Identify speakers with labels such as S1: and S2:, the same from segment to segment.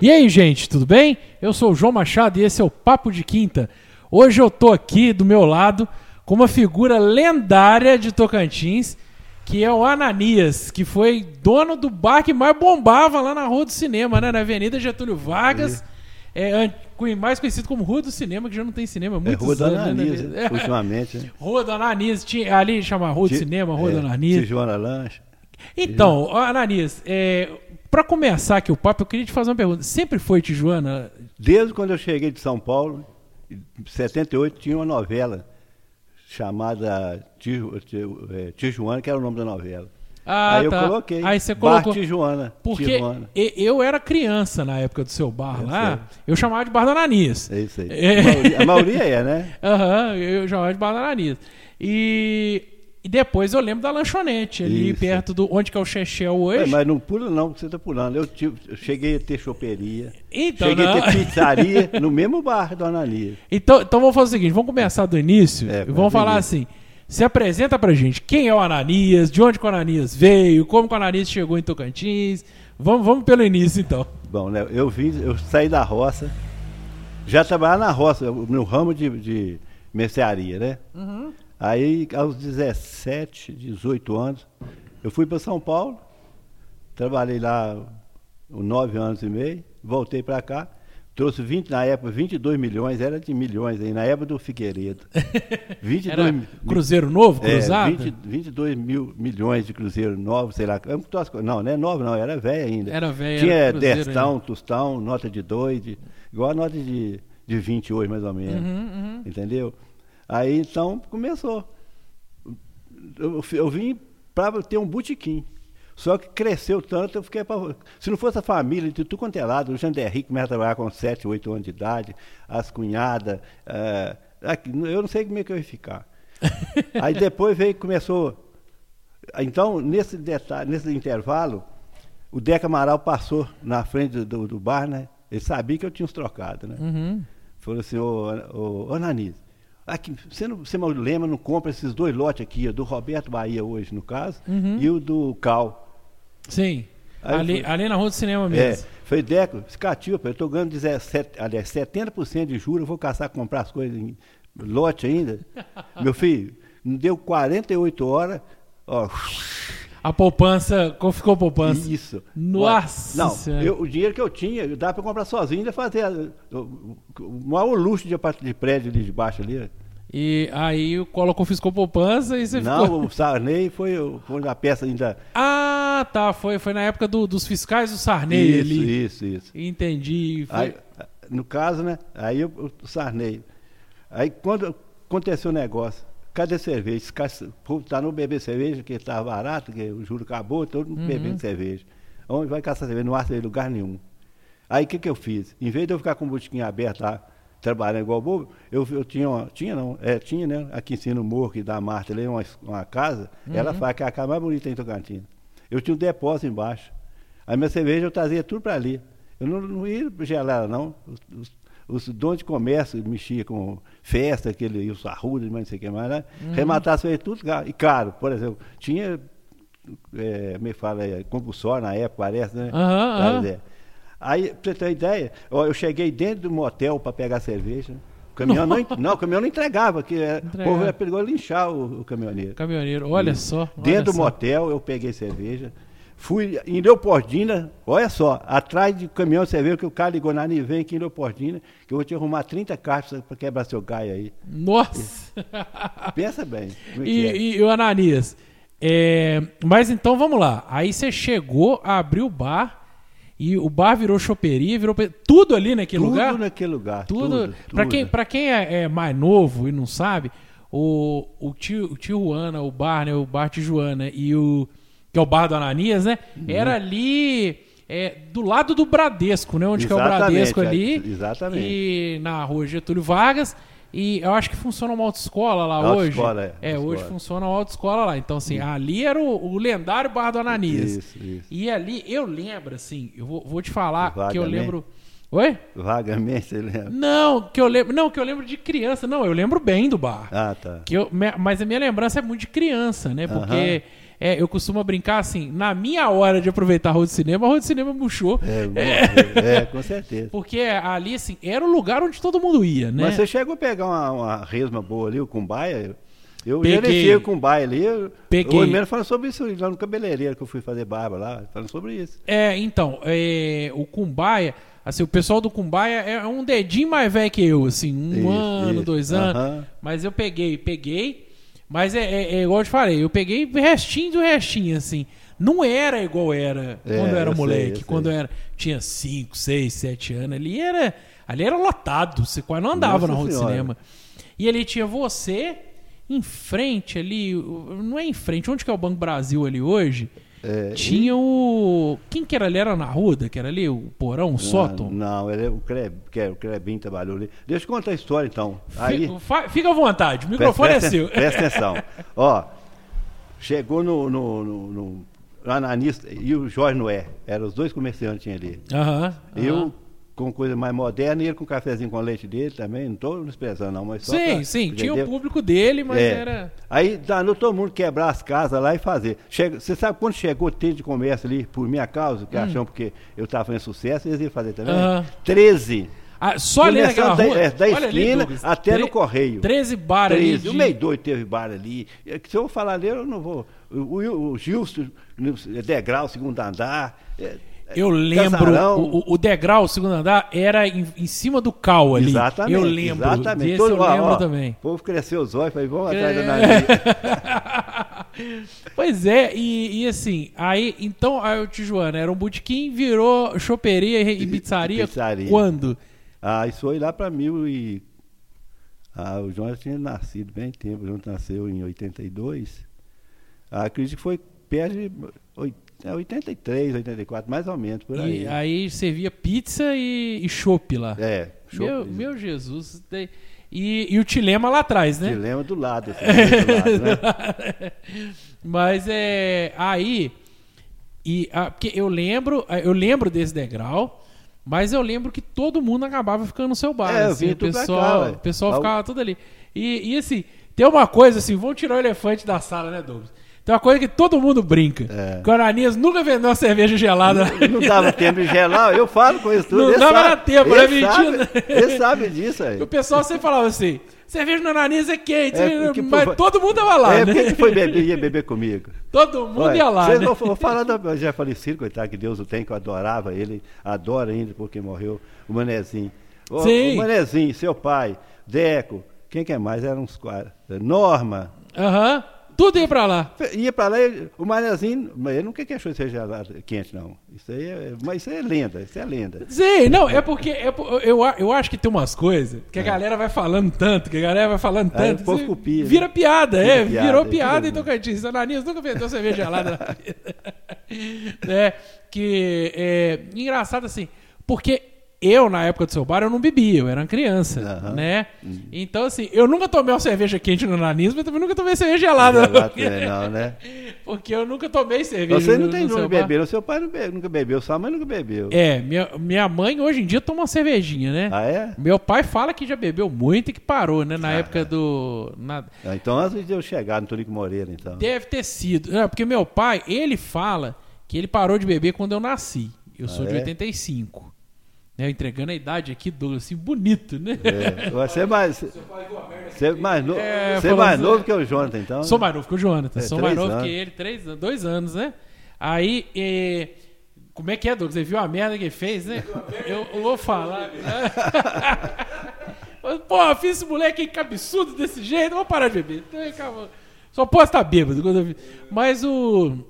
S1: E aí, gente, tudo bem? Eu sou o João Machado e esse é o Papo de Quinta. Hoje eu tô aqui do meu lado com uma figura lendária de Tocantins, que é o Ananias, que foi dono do bar que mais bombava lá na Rua do Cinema, né? Na Avenida Getúlio Vargas. É, mais conhecido como Rua do Cinema, que já não tem cinema há
S2: É Rua do
S1: né,
S2: Ananias, né? ultimamente. Né?
S1: Rua do Ananias, tinha, ali chama Rua do Cinema, Rua
S2: é,
S1: do Ananias.
S2: Tijuana Lanche.
S1: Então, Ananias, é, para começar aqui o papo, eu queria te fazer uma pergunta. Sempre foi Tijuana?
S2: Desde quando eu cheguei de São Paulo, em 78, tinha uma novela chamada é, Tijuana, que era o nome da novela.
S1: Ah,
S2: Aí eu
S1: tá.
S2: coloquei.
S1: Aí você
S2: Bar
S1: colocou.
S2: Tijuana.
S1: Porque
S2: Tijuana.
S1: eu era criança na época do seu bar
S2: Eu
S1: lá,
S2: sei.
S1: eu chamava de Bar Ananias.
S2: É isso aí.
S1: É.
S2: A, maioria, a maioria é, né?
S1: Aham, eu chamava de Bar Ananias. E, e depois eu lembro da lanchonete, ali
S2: Isso.
S1: perto do. onde que é o Chechel hoje.
S2: É, mas não pula não, que você está pulando. Eu, tive- eu cheguei a ter choperia.
S1: Então,
S2: cheguei
S1: não.
S2: a ter pizzaria no mesmo bar do Ananias.
S1: Então, então vamos fazer o seguinte, vamos começar do início
S2: É,
S1: e vamos falar
S2: início.
S1: assim. Se apresenta pra gente quem é o Ananias, de onde o Ananias veio, como o Ananias chegou em Tocantins. Vamos, vamos pelo início então.
S2: Bom, né, eu vim, eu saí da roça, já trabalhava na roça, no ramo de, de mercearia, né? Aí, aos 17, 18 anos, eu fui para São Paulo, trabalhei lá 9 anos e meio, voltei para cá, trouxe 20, na época 22 milhões, era de milhões aí, na época do Figueiredo. 22
S1: Era Cruzeiro Novo,
S2: é,
S1: Cruzado?
S2: 20, 22 mil milhões de cruzeiro novo, sei lá. eu não Não, é novo, não, era velho ainda.
S1: Era velho,
S2: Tinha
S1: era
S2: destão,
S1: ainda.
S2: tostão, nota de 2, igual a nota de, de 20 hoje, mais ou menos.
S1: Uhum,
S2: Entendeu? Aí então começou. Eu, eu vim para ter um botequim. Só que cresceu tanto, eu fiquei pra... Se não fosse a família de tudo quanto é lado, o Janderri começa a trabalhar com 7, 8 anos de idade, as cunhadas, aqui, eu não sei como é que eu ia ficar. Aí depois veio, começou. Então, nesse detalhe, nesse intervalo, o Deca Amaral passou na frente do, do bar, né? Ele sabia que eu tinha uns trocados, né?
S1: Uhum.
S2: Falou assim, ô, ô, ô Ananias, aqui, você, não, você não lembra, não compra esses dois lotes aqui, ó, do Roberto Bahia hoje, no caso,
S1: Uhum.
S2: e o do Cal.
S1: Sim.
S2: Aí
S1: Ali, ali na Rua do Cinema
S2: É,
S1: mesmo.
S2: foi Deco, escatiu, eu estou ganhando 17, aliás, 70% de juros, eu vou caçar comprar as coisas em lote ainda. Meu filho, não deu 48 horas, ó,
S1: A poupança, como ficou a poupança?
S2: Isso.
S1: Nossa
S2: Não, eu- o dinheiro que eu tinha, dá para comprar sozinho, ainda fazer o, o maior luxo de, de prédio ali de baixo ali.
S1: E aí o Collor confiscou a poupança e você
S2: Não,
S1: ficou...
S2: o Sarney foi, o- foi na peça ainda.
S1: Ah, tá. Foi, foi na época do- dos fiscais do Sarney
S2: isso,
S1: ali.
S2: isso, isso.
S1: Entendi. Foi...
S2: Aí, no caso, né? Aí o Sarney. Aí quando aconteceu o negócio, cadê cerveja? O povo tá no beber cerveja, que estava barato, que o juro acabou, todo mundo bebendo cerveja. Onde vai caçar cerveja? Não acha em lugar nenhum. Aí o que, que eu fiz? Em vez de eu ficar com o botiquim aberto lá, trabalhando igual bobo, eu, eu tinha, uma, tinha não, é, tinha, né? Aqui em cima no morro que da Marta, ali, uma, uma casa, ela fala que é a casa mais bonita em Tocantins. Eu tinha um depósito embaixo. Aí minha cerveja eu trazia tudo para ali. Eu não, não ia gelar ela, não. Os, os, os donos de comércio mexiam com festa, aquele, os arrudas, mas não sei o que mais, né? Rematar as cervejas tudo caro. E caro, por exemplo, tinha, é, me fala, é, compulsório na época, parece, né?
S1: Aham, aham.
S2: Aí, pra você ter uma ideia, eu cheguei dentro do motel para pegar cerveja. O caminhão não, não, o caminhão não entregava, que é, o povo era perigoso linchar o, o caminhoneiro.
S1: Caminhoneiro, olha só. olha
S2: Dentro do
S1: só.
S2: motel, eu peguei cerveja. Fui em Leopoldina, olha só, atrás do caminhão você vê que o cara ligou na Nivem aqui em Leopoldina, que eu vou te arrumar 30 caixas para quebrar seu gaio aí.
S1: Nossa!
S2: Pensa bem. é
S1: e,
S2: é.
S1: e, e o Ananias? é, mas então vamos lá. Aí você chegou, abriu o bar e o bar virou choperia, virou tudo ali naquele
S2: tudo
S1: lugar.
S2: naquele lugar.
S1: Tudo.
S2: Tudo.
S1: Pra
S2: tudo.
S1: quem, pra quem é, é mais novo e não sabe, o, o, tio, o Tijuana, o bar, né? O bar Tijuana e o. Que é o bar do Ananias, né?
S2: Uhum.
S1: Era ali. é, do lado do Bradesco, né? Onde que é o Bradesco
S2: é,
S1: ali.
S2: exatamente.
S1: E na rua Getúlio Vargas. E eu acho que funciona uma autoescola lá
S2: Autoescola,
S1: hoje.
S2: é,
S1: É, hoje funciona uma autoescola lá. Então, assim, ali era o, o lendário bar do Ananias.
S2: Isso, isso.
S1: E ali, eu lembro, assim, eu vou, vou te falar que eu
S2: Vagamente.
S1: lembro. Oi?
S2: Vagamente, você lembra?
S1: Não, que eu lembro. Não, que eu lembro de criança. Não, eu lembro bem do bar.
S2: Ah, tá.
S1: Que eu, mas a minha lembrança é muito de criança, né? Porque É, eu costumo brincar assim, na minha hora de aproveitar a rua de cinema, a rua de cinema murchou.
S2: É, é, com certeza.
S1: Porque ali, assim, era o lugar onde todo mundo ia, né?
S2: Mas você chegou a pegar uma, uma resma boa ali, o Cumbaia? Eu gerenciei o Cumbaia ali. eu-
S1: Peguei.
S2: Hoje mesmo falando sobre isso lá no cabeleireiro que eu fui fazer barba lá, falando sobre isso.
S1: É, então, é, o Cumbaia, assim, o pessoal do Cumbaia é um dedinho mais velho que eu, assim, um
S2: Isso,
S1: ano,
S2: isso.
S1: dois anos.
S2: Aham.
S1: Mas eu peguei, peguei, mas é, é, é igual eu te falei, eu peguei restinho do restinho, assim. Não era igual era
S2: É,
S1: quando eu era
S2: eu sei,
S1: moleque,
S2: eu
S1: quando eu
S2: sei.
S1: era, tinha 5, 6, 7 anos. Ali era, ali era lotado, você quase não andava
S2: Nossa
S1: na rua de cinema. E ali tinha você em frente ali, não é em frente, onde que é o Banco Brasil ali hoje?
S2: É,
S1: Tinha o. Quem que era ali? Era na Ruda, que era ali? O porão, o sótão?
S2: Não, ele, é o, que é, o Crebinho trabalhou ali. Deixa eu contar a história então. Aí,
S1: Fica, fica à vontade, o microfone
S2: presta,
S1: é seu.
S2: Presta atenção. Ó, chegou no, no, no, no Ananista e o Jorge Noé. Eram os dois comerciantes ali.
S1: Aham.
S2: Eu
S1: aham.
S2: Com coisa mais moderna e ele com cafezinho com leite dele também. Não estou desprezando, não, mas só
S1: Sim,
S2: pra-
S1: sim, tinha o público dele, mas
S2: É.
S1: era.
S2: Aí danou todo mundo quebrar as casas lá e fazer. Chega- Você sabe quando chegou o tempo de comércio ali, por minha causa, que acham porque eu estava fazendo sucesso, eles iam fazer também?
S1: Hum. Aham.
S2: 13.
S1: Ah, só ali naquela
S2: da-
S1: rua.
S2: é, da
S1: ali,
S2: esquina
S1: Douglas,
S2: até
S1: tre-
S2: no correio.
S1: 13 bar ali.
S2: 13.
S1: de-
S2: O meio doido teve bar ali. É Se eu falar dele, eu não vou. O, o, o Gilson, no degrau, segundo andar. é,
S1: Eu lembro, o, o- degrau, o segundo andar, era em, em cima do cal ali.
S2: Exatamente.
S1: Eu lembro.
S2: Exatamente. Todo-
S1: eu
S2: ó,
S1: lembro
S2: ó,
S1: também.
S2: O povo cresceu os olhos, falei, vamos atrás da
S1: É.
S2: Nani.
S1: pois é, e, e assim, aí, então, o Tijuana era um botequim, virou choperia e, e pizzaria.
S2: Pizzaria.
S1: Quando?
S2: Ah, isso foi lá para mil e. Ah, o João já tinha nascido bem tempo. O João nasceu em 82. Ah, acredito que foi perto de é, 83, 84, mais ou menos, por aí.
S1: E aí servia pizza e, e chopp lá.
S2: É, show.
S1: Meu, meu Jesus. E, e o Tilema lá atrás, né?
S2: Dilema do lado, assim, do lado, né?
S1: Mas é. Aí. E, ah, porque eu lembro, eu lembro desse degrau, mas eu lembro que todo mundo acabava ficando no seu bar.
S2: É,
S1: assim, o pessoal,
S2: cá,
S1: o pessoal ficava tudo ali. E, e assim, tem uma coisa assim, vamos tirar o elefante da sala, né, Douglas? Tem uma coisa que todo mundo brinca.
S2: É.
S1: Que o Ananias nunca vendeu uma cerveja gelada.
S2: Não tempo de gelar, eu falo com isso tudo.
S1: Não dava tempo,
S2: ele
S1: né,
S2: sabe,
S1: mentira?
S2: Ele sabe disso aí.
S1: o pessoal sempre falava assim: cerveja no Ananias é quente,
S2: É, porque,
S1: mas todo mundo tava lá,
S2: É,
S1: né?
S2: quem que foi beber, ia beber comigo?
S1: Todo mundo
S2: Olha,
S1: ia lá.
S2: Vocês
S1: né?
S2: vão, falar do já falecido, coitado, que Deus o tem, que eu adorava ele, adoro ainda porque morreu, o Manezinho. O,
S1: Sim.
S2: o Manezinho, seu pai, Deco, quem que é mais? Eram uns quatro. Norma.
S1: Aham. Tudo ia pra lá.
S2: Ia pra lá, o Manezinho, mas ele nunca achou que seja lá quente, não. Isso aí é, mas isso é lenda, isso é lenda.
S1: Sim, não, é porque é eu, eu acho que tem umas coisas que a galera vai falando tanto, que a galera vai falando
S2: Aí
S1: tanto.
S2: o povo copia,
S1: Vira
S2: né?
S1: piada,
S2: Vira
S1: é.
S2: piada,
S1: virou
S2: é,
S1: piada em Tocantins. Ananias nunca vendeu cerveja gelada na vida. né? Que é engraçado assim, porque eu, na época do seu bar, eu não bebia, eu era uma criança.
S2: Uhum.
S1: né? Então, assim, eu nunca tomei uma cerveja quente no Ananias, mas também nunca tomei cerveja gelada.
S2: Gelado
S1: porque,
S2: também não, né?
S1: porque eu nunca tomei cerveja
S2: Você não
S1: no-
S2: tem
S1: no
S2: de beber, o seu pai não bebe- nunca bebeu, sua mãe nunca bebeu.
S1: É, minha, minha mãe hoje em dia toma uma cervejinha, né?
S2: Ah, é?
S1: Meu pai fala que já bebeu muito e que parou, né? Na
S2: Ah,
S1: época
S2: é.
S1: do. na-
S2: Ah, Então antes de eu chegar no Tonico Moreira, então.
S1: Deve ter sido. É, porque meu pai, ele fala que ele parou de beber quando eu nasci. Eu sou
S2: Ah,
S1: de
S2: é?
S1: 85. Né, entregando a idade aqui, Douglas, assim, bonito, né?
S2: É, você é mais, você é mais, no,
S1: É,
S2: você é mais
S1: assim-
S2: novo que o Jonathan, então.
S1: Sou mais novo que o Jonathan.
S2: É,
S1: sou mais novo que
S2: anos.
S1: ele, três, anos- dois anos, né? Aí, eh, como é que é, Douglas? Você viu a merda que ele fez, né? Eu, eu vou falar. Pô, fiz esse moleque aí cabeçudo desse jeito, vou parar de beber. Então. Só posso estar bêbado. eu vi. Mas o.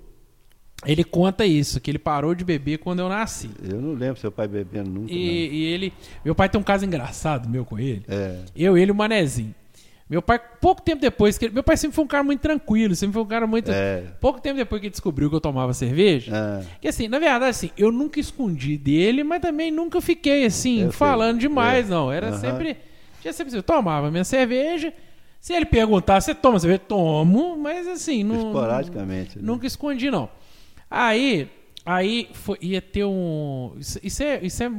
S1: Ele conta isso, que ele parou de beber quando eu nasci.
S2: Eu não lembro seu pai bebendo nunca.
S1: E, e ele. Meu pai tem um caso engraçado, meu, com ele.
S2: É.
S1: Eu, ele e o Manezinho. Meu pai, pouco tempo depois que ele, Meu pai sempre foi um cara muito tranquilo, sempre foi um cara muito.
S2: É.
S1: Pouco tempo depois que ele descobriu que eu tomava cerveja.
S2: Ah,
S1: Que assim, na verdade, assim, eu nunca escondi dele, mas também nunca fiquei assim,
S2: Eu sei.
S1: falando demais,
S2: É.
S1: não. Era
S2: Aham.
S1: sempre. Tinha sempre assim, eu tomava minha cerveja. Se ele perguntar, você toma cerveja? Tomo, mas assim, não.
S2: esporadicamente. né?
S1: Nunca escondi, não. Aí, aí foi- ia ter um. Isso, isso é, isso é,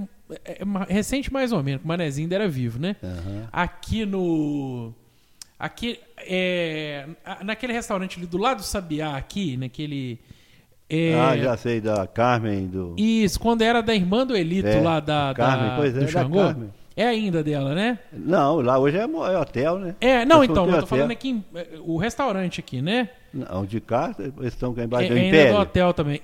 S1: é ma- recente mais ou menos, o Manezinho ainda era vivo, né?
S2: Aham.
S1: Aqui no. Aqui, é, naquele restaurante ali do lado do Sabiá, aqui, naquele. é,
S2: Ah, já sei, da Carmen, do...
S1: Isso, quando era da irmã do Elito
S2: É,
S1: lá da,
S2: Carmen,
S1: da-
S2: pois é,
S1: do Xangô.
S2: Carmen.
S1: É ainda dela, né?
S2: Não, lá hoje é, é hotel, né?
S1: É, não, então, eu tô falando aqui, em- o restaurante aqui, né?
S2: Não, de cá, eles estão
S1: É,
S2: embaixo
S1: é
S2: do
S1: ainda
S2: Império.
S1: do hotel também.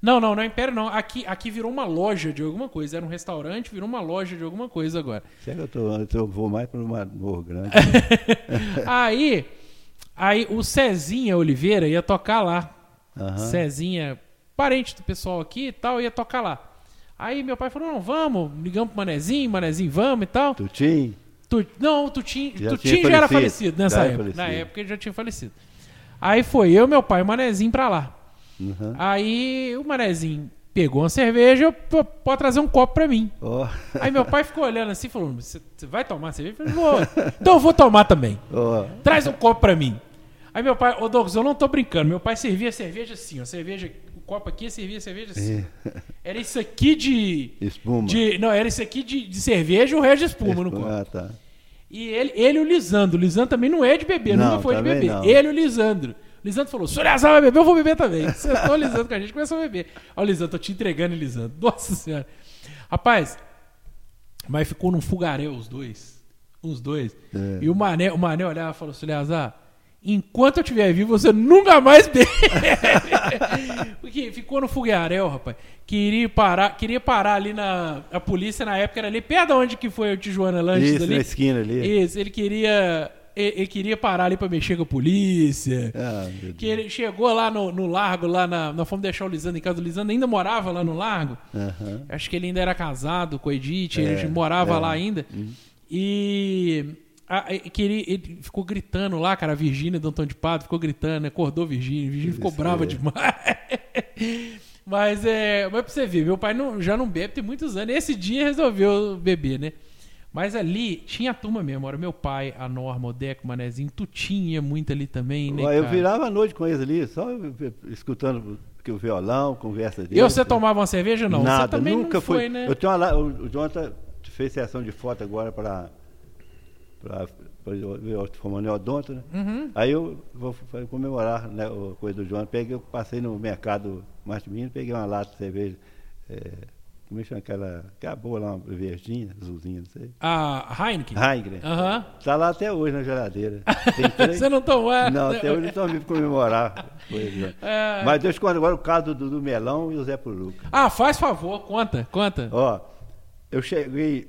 S1: Não, não, não é Império, não. Aqui, aqui virou uma loja de alguma coisa. Era um restaurante, virou uma loja de alguma coisa agora.
S2: Será que eu, tô, eu vou mais para uma Morro Grande?
S1: aí, aí o Cezinha Oliveira ia tocar lá.
S2: Aham.
S1: Cezinha, parente do pessoal aqui e tal, ia tocar lá. Aí meu pai falou: não, vamos, ligamos pro Manezinho, Manezinho, vamos e tal.
S2: Tutim?
S1: Tu, não, o Tutim,
S2: Já
S1: Tutim já era
S2: falecido.
S1: nessa
S2: Já
S1: época. Na
S2: falecido.
S1: época ele já tinha falecido. Aí foi eu, meu pai e o Manezinho pra lá.
S2: Uhum.
S1: Aí o Manezinho pegou uma cerveja, pode trazer um copo pra mim.
S2: Ó,
S1: Aí meu pai ficou olhando assim, falou: Você vai tomar cerveja? Eu falei: Vou. Então eu vou tomar também.
S2: ó.
S1: Traz um copo pra mim. Aí meu pai, ô Douglas, eu não tô brincando. Meu pai servia cerveja assim, ó. Cerveja, o copo aqui servia cerveja assim. Era isso aqui de.
S2: Espuma.
S1: de não, era isso aqui de, de cerveja e o resto de espuma no copo.
S2: Ah, tá.
S1: E ele, ele e o Lisandro. O Lisandro também não é de beber,
S2: Não,
S1: nunca foi de beber.
S2: não.
S1: Ele e o Lisandro. O Lisandro falou: se o vai beber, eu vou beber também. Sentou o Lisandro com a gente começou a beber. Olha, Lisandro, tô te entregando, Lisandro. Nossa Senhora. Rapaz, mas ficou num fugaréu os dois. Os dois.
S2: É.
S1: E o Mané, o Mané olhava e falou assim: Eleazar, enquanto eu estiver vivo, você nunca mais bebe. Porque ficou no fogaréu, rapaz. Queria parar, queria parar ali na. A polícia na época era ali perto de onde que foi o Tijuana Lanches
S2: Isso,
S1: ali.
S2: na esquina ali.
S1: Isso, ele queria. Ele, ele queria parar ali pra mexer com a polícia.
S2: Ah, meu Deus.
S1: Que ele chegou lá no, no largo, lá na. Nós fomos deixar o Lisandro em casa. O Lisandro ainda morava lá no largo.
S2: Aham.
S1: Acho que ele ainda era casado com a Edith,
S2: É,
S1: ele morava
S2: é. Uhum.
S1: lá ainda. E. a- e queria, ele ficou gritando lá, cara, a Virgínia do Antônio de Pato ficou gritando, né? acordou Virgínia, Virgínia ficou brava
S2: é.
S1: demais. Mas é. Mas pra você ver, meu pai não- já não bebe tem muitos anos. Esse dia resolveu beber, né? Mas ali tinha a turma mesmo. Era meu pai, a Norma, o Deco, o Manezinho, tu tinha muito ali também, né?
S2: Eu
S1: cara?
S2: virava a noite com eles ali, só escutando que o violão, conversa deles.
S1: E você tomava uma cerveja? Não.
S2: Nada,
S1: você também
S2: nunca
S1: foi,
S2: fui.
S1: né?
S2: Eu tenho uma, o, o Jonathan fez sessão de foto agora para para formando em odonto, né?
S1: Uhum.
S2: Aí eu vou comemorar né, a coisa do Jonathan. Peguei, eu passei no mercado Márcio Menino, peguei uma lata de cerveja. É, como é que chama aquela? Aquela boa lá, uma verdinha, azulzinha, não sei.
S1: A Heineken?
S2: Heineken.
S1: Aham.
S2: Tá lá até hoje na geladeira. Três-
S1: Você não tomou?
S2: Não, até hoje não estão vivos comemorar. É.
S1: É.
S2: Mas te contar agora o caso do, do Melão e o Zé Puruca.
S1: Ah, faz favor, conta, conta.
S2: Ó, eu cheguei.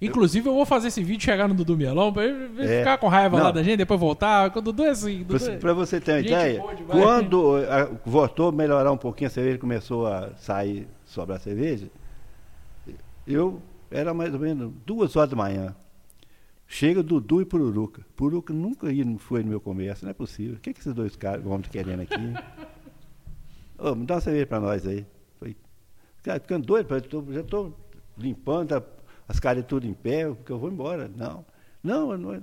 S1: Inclusive, eu vou fazer esse vídeo chegar no Dudu Mielão pra ele
S2: É.
S1: ficar com raiva lá
S2: Não.
S1: da gente, depois voltar. O Dudu é assim. Dudu é-
S2: Para você ter uma
S1: Gente
S2: ideia, quando a, voltou a melhorar um pouquinho a cerveja, começou a sair, sobrar cerveja, eu era mais ou menos duas horas da manhã. Chega Dudu e Pururuca. Pururuca nunca foi no meu comércio, não é possível. O que, que esses dois caras vão querendo aqui? Ô, me dá uma cerveja para nós aí. Falei, cara, ficando doido, tô- já estou limpando a- as caras tudo em pé, porque eu vou embora. Não, não, eu não.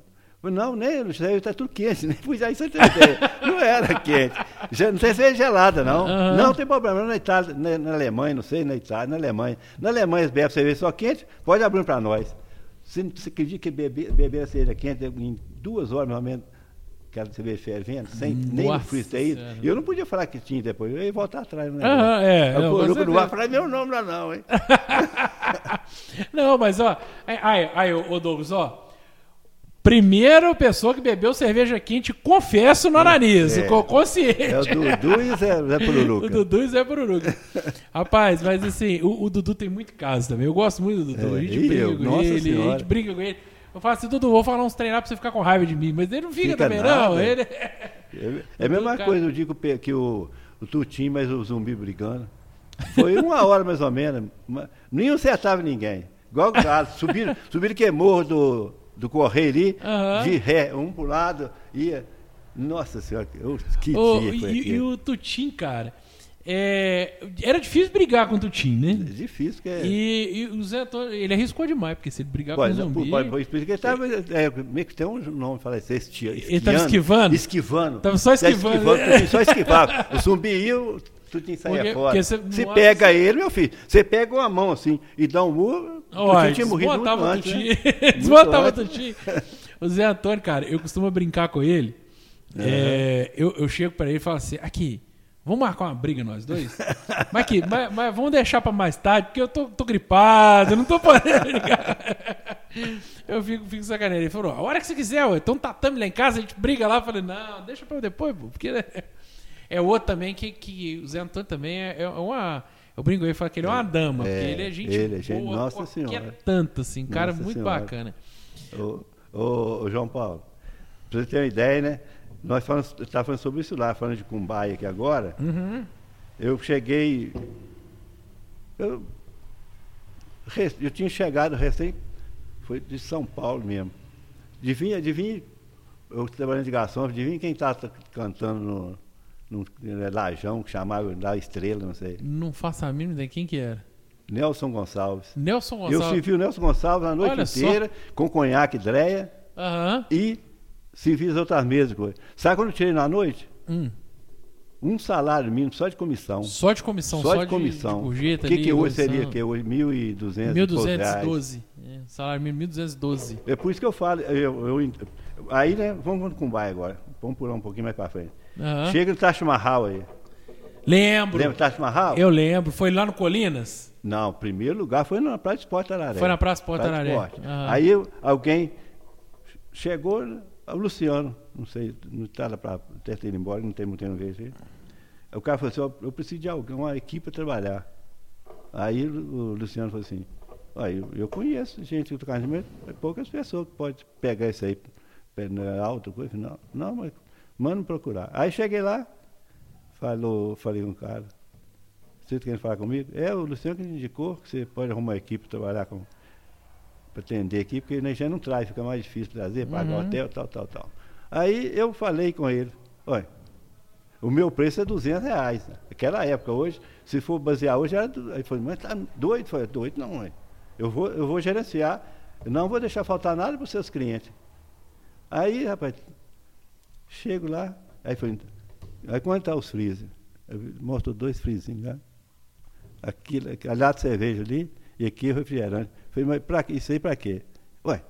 S2: Não, nem, sei, está tudo quente, nem pus aí você tem ideia. Não era quente. Já, não tem cerveja gelada, não.
S1: Aham.
S2: Não tem problema. Na Itália, na, na Alemanha, não sei, na Itália, na Alemanha. Na Alemanha, bebem cerveja só quente, pode abrir para nós. Você, você acredita que beber, beber a cerveja quente em duas horas, mais ou menos, aquela cerveja fervendo, sem nem no
S1: Nossa
S2: ter ido?
S1: Senhora.
S2: E eu não podia falar que tinha depois, eu ia voltar atrás. Né?
S1: Aham, é,
S2: Aí
S1: não,
S2: o
S1: com
S2: Coruca não vai falar meu nome lá não, hein?
S1: Não, mas ó. é- Aí, aí, ô Douglas, ó. Primeira pessoa que bebeu cerveja quente, confesso, no Ananias.
S2: É.
S1: co- Consciente.
S2: É o Dudu e Zé, Zé Pururuca.
S1: O Dudu e Zé Pururuca. Rapaz, mas assim, o, o Dudu tem muito caso também. Eu gosto muito do Dudu.
S2: É,
S1: a gente
S2: eu?
S1: com ele, a gente briga com ele. Eu falo assim, Dudu, vou falar uns treinar pra você ficar com raiva de mim. Mas ele não fica,
S2: Fica
S1: também,
S2: nada.
S1: não. Ele...
S2: É, é a mesma coisa, eu digo que o, o Tutim, mas o zumbi brigando. Foi uma hora mais ou menos. uma- Nem acertava ninguém. Igual o galo. Subiram, subiram que morro do, do correio ali,
S1: Aham.
S2: de ré, um pro lado, ia. Nossa senhora, que, oh, que
S1: Ô,
S2: dia
S1: e, e o Tutim, cara, é, era difícil brigar com o Tutim, né?
S2: É difícil, que é.
S1: E, e o Zé Antônio, ele arriscou demais, porque se ele brigar com o zumbi...
S2: pode, pode que ele estava. É, meio que tem um nome, fala assim, esti,
S1: Ele tava esquivando?
S2: Esquivando.
S1: Tava só
S2: Tá
S1: esquivando, né?
S2: Tutinho só esquivava. O zumbi ia, o Tutinho saía
S1: Porque-
S2: fora.
S1: você-
S2: Se
S1: nossa.
S2: pega ele, meu filho, você pega uma mão assim e dá um murro,
S1: Olha,
S2: Tutinho tinha morrido muito antes. Né?
S1: O. Tutim. O Zé Antônio, cara, eu costumo brincar com ele. É, eu, eu chego pra ele e falo assim: aqui, vamos marcar uma briga nós dois? mas mas, mas vamos deixar pra mais tarde, porque eu tô, tô gripado, eu não tô podendo. Eu fico, fico sacaneando. Ele falou: a hora que você quiser, ué, então tatame lá em casa, a gente briga lá. Eu falei: não, deixa pra depois, pô, porque é outro também que, que o Zé Antônio também é, é uma. Eu brinco ele e falo que ele é uma dama,
S2: É,
S1: porque ele é gente
S2: ele é gente-
S1: boa,
S2: Nossa Senhora.
S1: tanto, assim, cara
S2: Nossa
S1: muito
S2: Senhora.
S1: bacana.
S2: Ô, ô, ô, João Paulo, pra você ter uma ideia, né? Nós falamos, tá falando sobre isso lá, falando de Cumbaia aqui agora.
S1: Uhum.
S2: Eu cheguei. Eu, eu tinha chegado recém. Foi de São Paulo mesmo. Adivinha, adivinha. Eu trabalhando de garçom, adivinha quem tá t- cantando no, no, no Lajão, que chamava da Estrela, não sei.
S1: Não faço a mínima ideia quem que era.
S2: Nelson Gonçalves.
S1: Nelson
S2: Eu
S1: Gonçalves.
S2: servi o Nelson Gonçalves a noite
S1: Olha só.
S2: inteira, com conhaque dreia.
S1: Aham.
S2: e as outras mesas. coisa. Sabe quando eu tirei na noite?
S1: Hum.
S2: Um salário mínimo só de comissão.
S1: Só de comissão,
S2: só,
S1: só,
S2: de comissão.
S1: De, gorjeta
S2: o que,
S1: ali,
S2: que hoje
S1: comissão.
S2: seria? Que hoje 1.200 e poucos reais.
S1: 1212. É, salário mínimo 1212.
S2: É por isso que eu falo. Eu, eu- aí, né? Vamos com o Cumbai agora. Vamos pular um pouquinho mais pra frente.
S1: Aham.
S2: Chega no Taj Mahal aí.
S1: Lembro.
S2: Lembra do Taj Mahal?
S1: Eu lembro. Foi lá no Colinas?
S2: Não, o primeiro lugar foi na Praia de Esporte Araré.
S1: Foi na Praça Esporte
S2: de
S1: Araré. Aham.
S2: Aí alguém chegou, o Luciano, não sei, não estava para ter ido embora, não tem muito tempo ver ele. Aí O cara falou assim, "Ó, eu preciso de alguém, uma equipe para trabalhar. Aí o Luciano falou assim, "Ó, eu, eu conheço gente do mas é poucas pessoas que podem pegar isso aí na alta, coisa. Não, não, mas manda procurar. Aí cheguei lá, falou, falei com o cara, você quer falar comigo? É, o Luciano que indicou que você pode arrumar uma equipe para trabalhar com. Para atender aqui, porque a gente não traz, fica mais difícil trazer, pagar
S1: Uhum.
S2: hotel, tal, tal, tal. Aí eu falei com ele, olha, o meu preço é 200 reais. Naquela época, hoje, se for basear hoje, era. Aí ele falou, mas tá doido? Falei, doido não, mãe. Eu vou, eu vou gerenciar, não vou deixar faltar nada para os seus clientes. Aí, rapaz, chego lá, aí foi. Aí quanto está os freezer? Mostrou dois freezinhos lá. Aquilo, lado de cerveja ali e aqui o refrigerante. Falei, mas pra, isso aí para quê? Ué,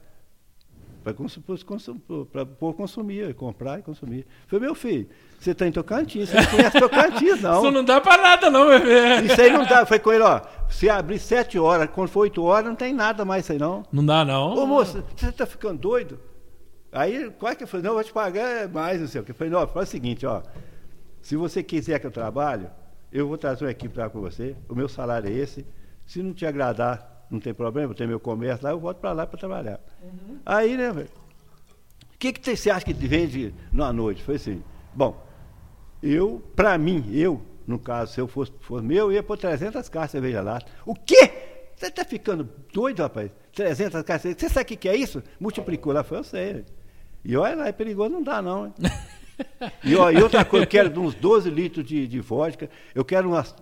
S2: para povo consumir, comprar e consumir. Falei, meu filho, você está em Tocantins, você não conhece Tocantins, não.
S1: Isso não dá pra nada, não, bebê.
S2: Isso aí não dá. Foi com ele, ó. Se abrir sete horas, quando for oito horas, não tem nada mais isso aí, não.
S1: Não dá, não.
S2: Ô moço, você está ficando doido? Aí, qual é que eu falei? Não, eu vou te pagar mais, não sei o que. Eu falei, não, faz o seguinte, ó. Se você quiser que eu trabalhe, eu vou trazer uma equipe para com você. O meu salário é esse. Se não te agradar, não tem problema, eu tenho meu comércio lá, eu volto para lá para trabalhar. Aí, né, velho? O que, que você acha que vende na noite? Foi assim. Bom, eu, para mim, eu, no caso, se eu fosse, fosse meu, eu ia pôr 300 caixas de cerveja lá. O quê? Você está ficando doido, rapaz? 300 caixas. Você sabe o que, que é isso? Multiplicou lá, foi eu sei. E olha lá, é perigoso, não dá não. hein? E, ó, e outra coisa, eu quero uns 12 litros de, de vodka, eu quero umas,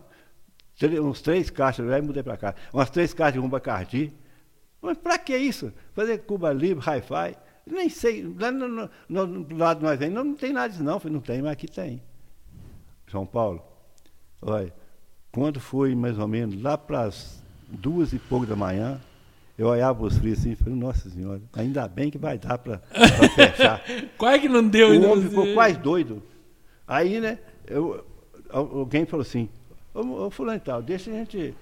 S2: uns três caixas, aí mudei para cá, umas três caixas de rumba cardi. Mas para que isso? Fazer Cuba Libre, Hi-Fi? Nem sei, lá no, no, no, no lado de nós vem, não, não tem nada disso não, não tem, mas aqui tem. São Paulo, olha, quando foi mais ou menos lá para as duas e pouco da manhã, eu olhava os frios assim e falei, nossa senhora, ainda bem que vai dar para fechar.
S1: Quase que não deu
S2: O homem ficou quase doido. Aí, né, eu, al- alguém falou assim, ô, ô fulano e tal, deixa a gente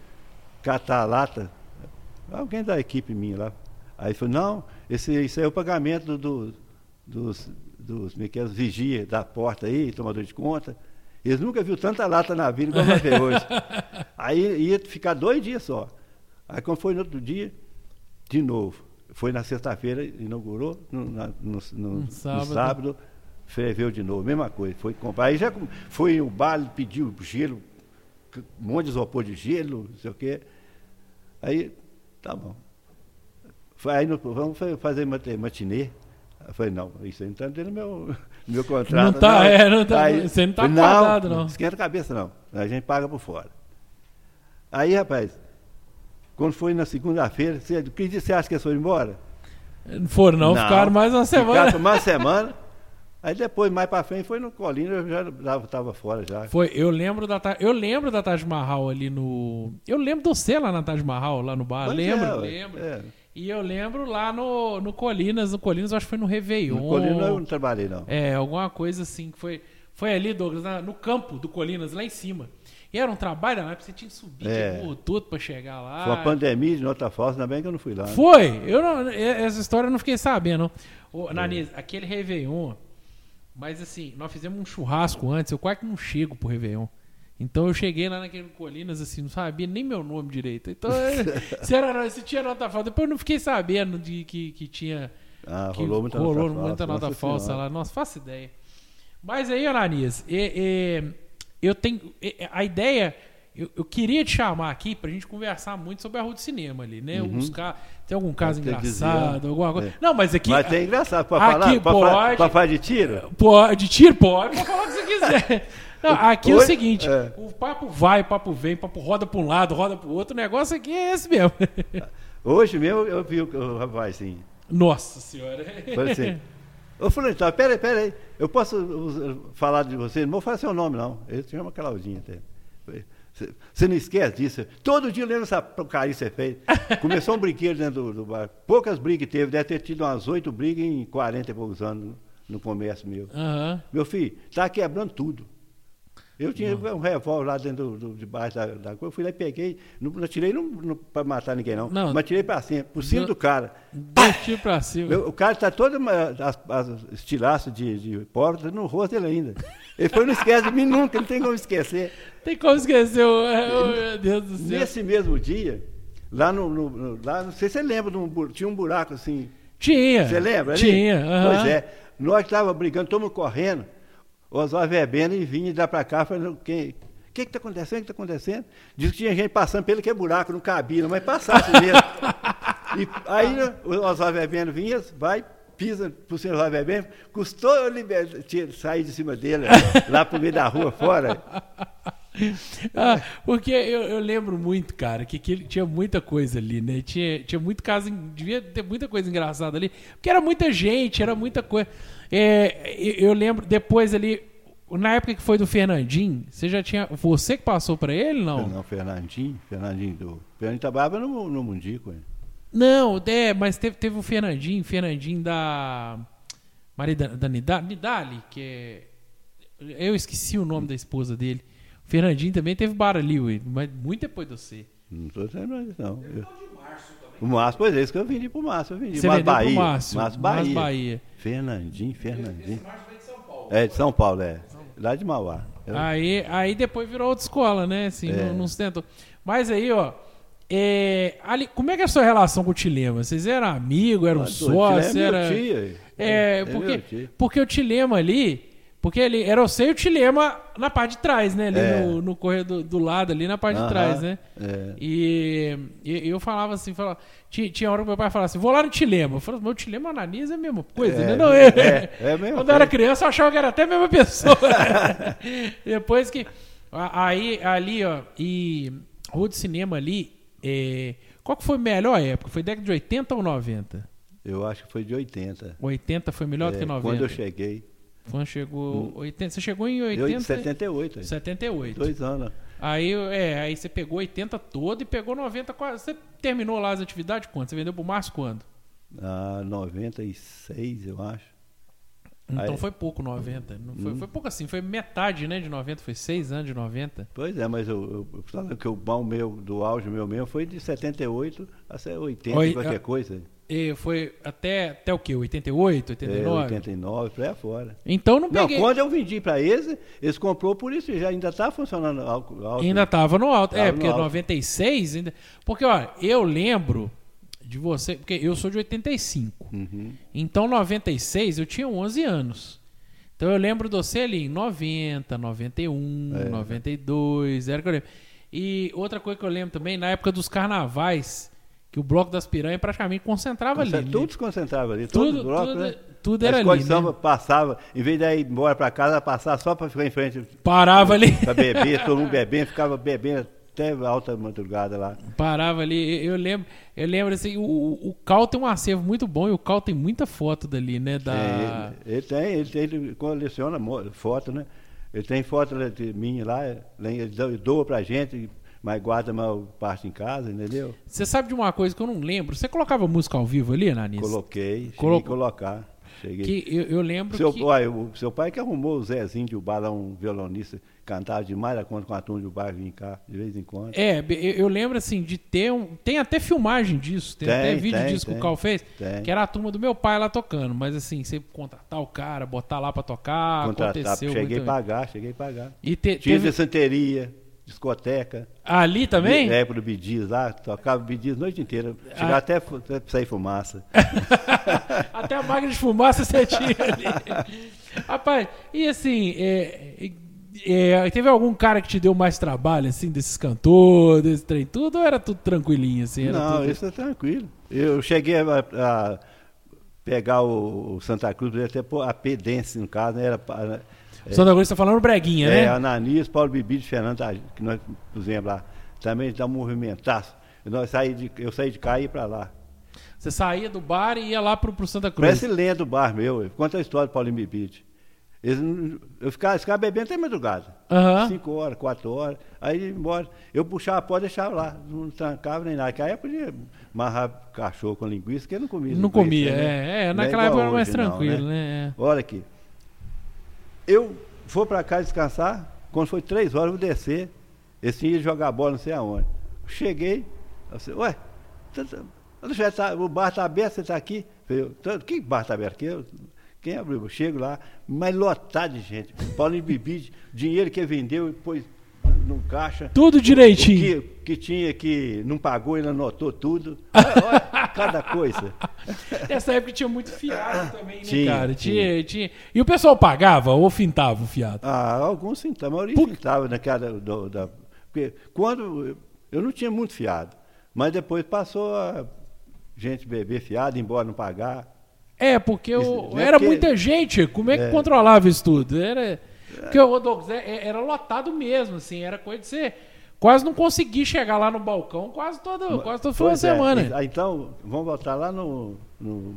S2: catar a lata. Alguém da equipe minha lá. Aí falou, não, esse, isso aí é o pagamento do, dos, dos, como é é, vigia da porta aí, tomador de conta. Eles nunca viram tanta lata na vida como vai ver hoje. Aí ia ficar dois dias só. Aí quando foi no outro dia, de novo. Foi na sexta-feira, inaugurou, no, na- no- no- no
S1: sábado.
S2: sábado. ferveu de novo, mesma coisa. Foi comprar. Aí já foi o baile, pediu gelo, um monte de isopor de gelo, não sei o quê. Aí, tá bom. Aí no- vamos fa- fazer matinê. Eu falei, não, isso aí não está dentro do meu, meu contrato.
S1: Não tá, é, não tá- você não tá
S2: falei,
S1: acordado, não.
S2: Esquenta a cabeça, não. A gente paga por fora. Aí, rapaz, quando foi na segunda-feira, você- que dia você acha que eles foram embora?
S1: Não foram, não, ficaram mais uma semana.
S2: Ficaram mais uma semana. Aí depois, mais pra frente, foi no Colina, eu já estava fora já.
S1: Foi, eu lembro da eu lembro da Taj Mahal ali no, eu lembro de você lá na Taj Mahal, lá no bar,
S2: Pois
S1: lembro,
S2: é,
S1: lembro.
S2: É.
S1: E eu lembro lá no, no Colinas, no Colinas, eu acho que foi no Réveillon.
S2: No Colina eu não trabalhei, não.
S1: É, alguma coisa assim, que foi, foi ali, Douglas, na- no campo do Colinas, lá em cima. E era um trabalho, né? Você tinha que subir
S2: É.
S1: de todo pra chegar lá.
S2: Foi uma pandemia de nota falsa, ainda bem que eu não fui lá. né?
S1: Foi! Eu não, essa história eu não fiquei sabendo. Ô, Naniz, aquele Réveillon, mas assim, nós fizemos um churrasco antes, eu quase que não chego pro Réveillon. Então eu cheguei lá naquele Colinas, assim, não sabia nem meu nome direito. Então, eu- se, era, se tinha nota falsa, depois eu não fiquei sabendo de que, que tinha.
S2: Ah,
S1: que
S2: rolou muita
S1: rolou
S2: nota
S1: muita
S2: falsa.
S1: nota falsa
S2: Senhora.
S1: lá. Nossa, faço ideia. Mas aí, Ananias, é, é, eu tenho. é, é, a ideia. Eu, eu queria te chamar aqui pra gente conversar muito sobre a rua de cinema ali, né? Uns ca- Tem algum caso
S2: que dizer,
S1: engraçado, alguma coisa.
S2: é.
S1: Não, mas aqui.
S2: Mas tem engraçado,
S1: aqui
S2: falar?
S1: Pode.
S2: pra falar de tiro?
S1: Pode, tiro pode, pode falar o que você quiser. Não, aqui é o
S2: Oi?
S1: seguinte:
S2: É.
S1: o papo vai, o papo vem, o papo roda pra um lado, roda pro outro. O negócio aqui é esse mesmo.
S2: Hoje mesmo eu vi o, o rapaz assim.
S1: Nossa senhora.
S2: Falei assim. Ô Fulano, peraí, peraí. Eu posso uh, falar de você? Não vou falar seu nome, não. Ele se chama Claudinho até. Falei, "Você- não esquece disso? Todo dia lendo essa porcaria que você fez. Começou um brinquedo dentro do, do bar. Poucas brigas teve, deve ter tido umas oito brigas em 40 e poucos anos no comércio meu.
S1: Aham.
S2: Meu filho, tá quebrando tudo. Eu tinha um revólver lá dentro do, do, debaixo da, da coisa, eu fui lá e peguei, não, não tirei não, para matar ninguém não,
S1: Não.
S2: mas tirei para cima, por cima
S1: Não.
S2: do cara.
S1: Tiros pra cima.
S2: Eu- o cara está todo as, as de, de pobre tá no rosto dele ainda. Ele foi, não esquece de mim nunca, não tem como esquecer.
S1: Tem como esquecer. o- oh, meu Deus do céu.
S2: Nesse mesmo dia, lá no, no- no- lá, não sei se você lembra, de um tinha um buraco assim,
S1: Tinha.
S2: você lembra? ali?
S1: Tinha.
S2: Pois é, nós estávamos brigando, mundo correndo, o Oswaldo bebendo e vinha lá para cá, falando, quem... O que está acontecendo? O que está acontecendo? Diz que tinha gente passando pelo que é buraco, não cabia, mas passasse mesmo. e aí o Oswaldo bebendo vinha, vai, pisa pro senhor Oswaldo bebendo, custou eu liber- sair de cima dele, lá pro meio da rua fora.
S1: Ah, porque eu, eu lembro muito, cara, que, que tinha muita coisa ali, né? Tinha, tinha muito caso, devia ter muita coisa engraçada ali, porque era muita gente, era muita coisa. É, eu lembro, depois ali, na época que foi do Fernandinho, você já tinha. Você que passou pra ele, não?
S2: Não, Fernandinho, Fernandinho do. Fernandinho trabalhava no, no Mundico, hein?
S1: Não, é, mas teve, teve o Fernandinho, Fernandinho da. Maria da, da Nida- Nidali, que é. Eu esqueci o nome da esposa dele. O Fernandinho também teve bar ali, ué, mas muito depois de você.
S2: Não estou lembrando disso, não. Eu- O Márcio, pois é, isso que eu vendi pro Márcio. Eu vendi.
S1: Você
S2: Márcio Bahia.
S1: pro Márcio.
S2: Márcio
S1: Márcio
S2: Bahia.
S1: Bahia.
S2: Fernandinho, Fernandinho. É, de São Paulo, é. Lá de Mauá. Eu-
S1: Aí, aí depois virou outra escola, né? Assim,
S2: É.
S1: não, não se tentou. Mas aí, ó. É, ali, como é que é a sua relação com o Tilema? Vocês eram amigos, eram
S2: Mas,
S1: sócios?
S2: é meu
S1: era...
S2: tio,
S1: É,
S2: meu
S1: porque,
S2: tio.
S1: porque o Tilema ali. Porque ele era você e o Tilema na parte de trás, né? Ali
S2: É.
S1: no, no corredor do, do lado, ali na parte de
S2: Aham,
S1: trás, né?
S2: é.
S1: E, e eu falava assim, falava, tinha, tinha hora que meu pai falava assim, vou lá no Tilema. Eu falava, meu Tilema Ananias é a mesma coisa,
S2: É,
S1: né? Não,
S2: é, é a mesma
S1: Quando eu era criança, eu achava que era até a mesma pessoa. Depois que. Aí, ali, ó, e rua de cinema ali, é, qual que foi a melhor época? Foi década de 80 ou 90?
S2: Eu acho que foi de 80.
S1: 80 foi melhor do
S2: É,
S1: que 90?
S2: Quando eu cheguei.
S1: Quando chegou 80, você chegou em
S2: Eu,
S1: 80,
S2: em 78.
S1: 78.
S2: Dois anos.
S1: Aí, é, aí você pegou 80 todo e pegou 90 quase. Você terminou lá as atividades quando? Você vendeu pro Márcio quando?
S2: Ah, 96, eu acho.
S1: Então
S2: Aí-
S1: foi pouco 90. Não foi,
S2: Hum.
S1: foi pouco assim, foi metade, né, de 90, foi 6 anos de 90.
S2: Pois é, mas eu, eu, falando que o bom meu, do auge meu mesmo, foi de 78 a 80,
S1: Oi,
S2: qualquer
S1: ah,
S2: coisa.
S1: E foi até, até o quê? 88,
S2: É,
S1: 89?
S2: 89, por aí afora.
S1: Então não
S2: Não,
S1: peguei.
S2: quando eu vendi para eles, eles comprou por isso, já ainda está funcionando alto. alto.
S1: Ainda tava no alto. é,
S2: Tava no
S1: porque
S2: alto.
S1: 96 ainda. Porque, olha, eu lembro de você. Porque eu sou de 85.
S2: Uhum.
S1: Então, 96, eu tinha 11 anos. Então, eu lembro de você ali em 90, 91,
S2: É.
S1: 92. Era que eu lembro. E outra coisa que eu lembro também, na época dos carnavais, que o Bloco das Piranhas praticamente concentrava ali.
S2: Conce-
S1: né?
S2: Tudo se concentrava ali,
S1: Tudo-
S2: tudo, bloco,
S1: tudo-
S2: né?
S1: tudo era ali,
S2: samba
S1: né?
S2: passava, em vez de ir embora para casa, passava só para ficar em frente
S1: Parava ali.
S2: para beber, todo mundo bebendo, ficava bebendo até alta madrugada lá.
S1: Parava ali. Eu lembro, eu lembro assim, o, o Cal tem um acervo muito bom e o Cal tem muita foto dali, né? Da...
S2: É, ele, ele tem, ele, tem, ele coleciona foto, né? Ele tem foto de minha lá, ele doa pra gente, mas guarda a maior parte em casa, entendeu?
S1: Você sabe de uma coisa que eu não lembro? Você colocava música ao vivo ali, Ananis?
S2: Coloquei,
S1: Colo-
S2: colocar. Cheguei.
S1: Que eu, eu lembro
S2: Seu,
S1: que...
S2: olha, o seu pai que arrumou o Zezinho de Ubala, um violonista, cantava demais da conta com a turma de Ubala, vinha cá, de vez em quando.
S1: É, eu, lembro assim de ter um. Tem até filmagem disso, tem,
S2: Tem,
S1: até vídeo
S2: tem,
S1: disso que o
S2: tem,
S1: Cal fez,
S2: tem.
S1: que era a turma do meu pai lá tocando. Mas assim, você contratar o cara, botar lá pra tocar,
S2: Contratar,
S1: aconteceu.
S2: cheguei a pagar, cheguei a pagar.
S1: E te,
S2: Tinha
S1: teve...
S2: santeria, discoteca.
S1: Ali também?
S2: É, pro Bidiz lá, tocava Bidiz a noite inteira. Chegava
S1: Ah.
S2: até, até sair fumaça.
S1: Até a máquina de fumaça você tinha ali. Rapaz, e assim, é, é, teve algum cara que te deu mais trabalho, assim, desses cantores, desse trem tudo, ou era tudo tranquilinho, assim? Era
S2: Não,
S1: tudo...
S2: isso é tranquilo. Eu cheguei a, a pegar o, o Santa Cruz, até pôr a Pedense, no caso, né? Era, pa-
S1: Santa Cruz tá falando breguinha,
S2: é,
S1: né?
S2: Ananias, Paulo Bibi, Fernando, que nós pusemos lá. Também dá um movimentaço. Nós saí de, eu saí de cá e ia pra lá.
S1: Você saía do bar e ia lá pro, pro Santa Cruz.
S2: Parece lenda o bar meu. Conta a história do Paulinho Bibite. Eles eu ficava, ficava bebendo até madrugada.
S1: Aham.
S2: Cinco horas, quatro horas. Aí ia embora. Eu puxava a porta e deixava lá. Não trancava nem nada. Que aí eu podia amarrar cachorro com linguiça, que eu não comia.
S1: Não comia,
S2: né?
S1: é. é
S2: Não
S1: naquela época era mais
S2: hoje, não,
S1: tranquilo, né?
S2: Olha aqui. Eu vou pra casa descansar. Quando foi três horas, eu vou descer. Esse ia jogar bola, não sei aonde. Cheguei. Eu falei, ué, tá- já o bar está aberto, você está aqui? Eu falei, "Tá- que bar está aberto aqui? Eu- Quem abriu? Eu chego lá, mas lotado de gente. Paulinho Bibi, dinheiro que vendeu e pôs no caixa.
S1: Tudo direitinho.
S2: Que, que tinha que não pagou, ele anotou tudo. Olha, olha, cada coisa.
S1: Nessa época tinha muito fiado também, né,
S2: Tinha,
S1: cara? Tinha, tinha. E o pessoal pagava ou fintava o fiado?
S2: Ah, alguns sim, a maioria
S1: Por-
S2: sim estava naquela. Do, da, porque quando. eu- não tinha muito fiado, mas depois passou a gente beber fiado, embora não pagar.
S1: É, porque
S2: Isso, né,
S1: era
S2: porque-
S1: muita gente. Como é que
S2: É.
S1: controlava isso tudo? Era, porque o Douglas é- é- era lotado mesmo, assim. Era coisa de você quase não conseguir chegar lá no balcão quase todo, quase
S2: Pois é,
S1: semana.
S2: ah, então, vamos voltar lá no. no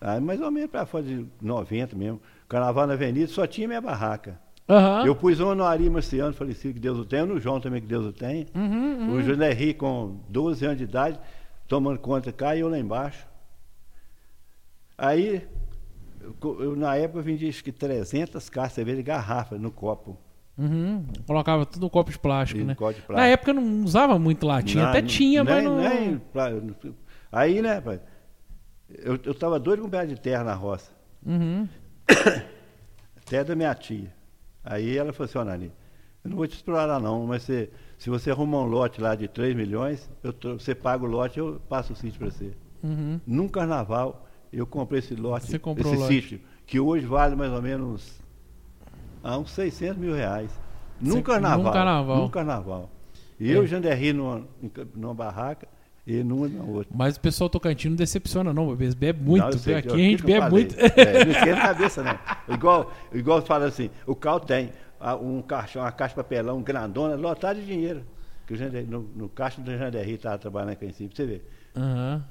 S2: ah, mais ou menos para fora de 90 mesmo. Carnaval na Avenida só tinha minha barraca.
S1: Aham.
S2: Eu pus uma no Ari Marciano, falecido, que Deus o tenha, no João também, que Deus o tenha.
S1: Uhum,
S2: O José Henrique, com 12 anos de idade, tomando conta cá e eu lá embaixo. Aí, eu, na época, eu vendi acho que 300 caixas de cerveja de garrafa no copo.
S1: Uhum. Colocava tudo no copo de plástico,
S2: E
S1: né?
S2: copo de plástico.
S1: Na época não usava muito latinha. Até tinha, mas
S2: nem-
S1: não.
S2: nem aí, né, pai, eu, eu tava doido com um pedaço de terra na roça.
S1: Uhum.
S2: Até da minha tia. Aí ela falou assim, ó, Nani, eu não vou te explorar não, mas você, se você arrumar um lote lá de 3 milhões, eu você paga o lote, eu passo o sítio para você.
S1: Uhum.
S2: Num carnaval, eu comprei esse lote,
S1: Você comprou
S2: esse sítio, que hoje vale mais ou menos ah, uns 600 mil reais. Num
S1: Você-
S2: carnaval.
S1: num carnaval.
S2: Num carnaval. E
S1: É.
S2: eu e o Janderri numa, numa barraca, e numa na outra.
S1: Mas o pessoal tocantino não decepciona, não. Eles bebem muito.
S2: Não, sei,
S1: Aqui
S2: eu-
S1: a gente bebe muito.
S2: É, não esquenta a cabeça, não. Igual, igual fala assim, o Cal tem um caixão, uma caixa de papelão grandona, lotada de dinheiro. Que o Jander, no, no caixa do Janderri estava trabalhando aqui em cima, pra você ver.
S1: Aham.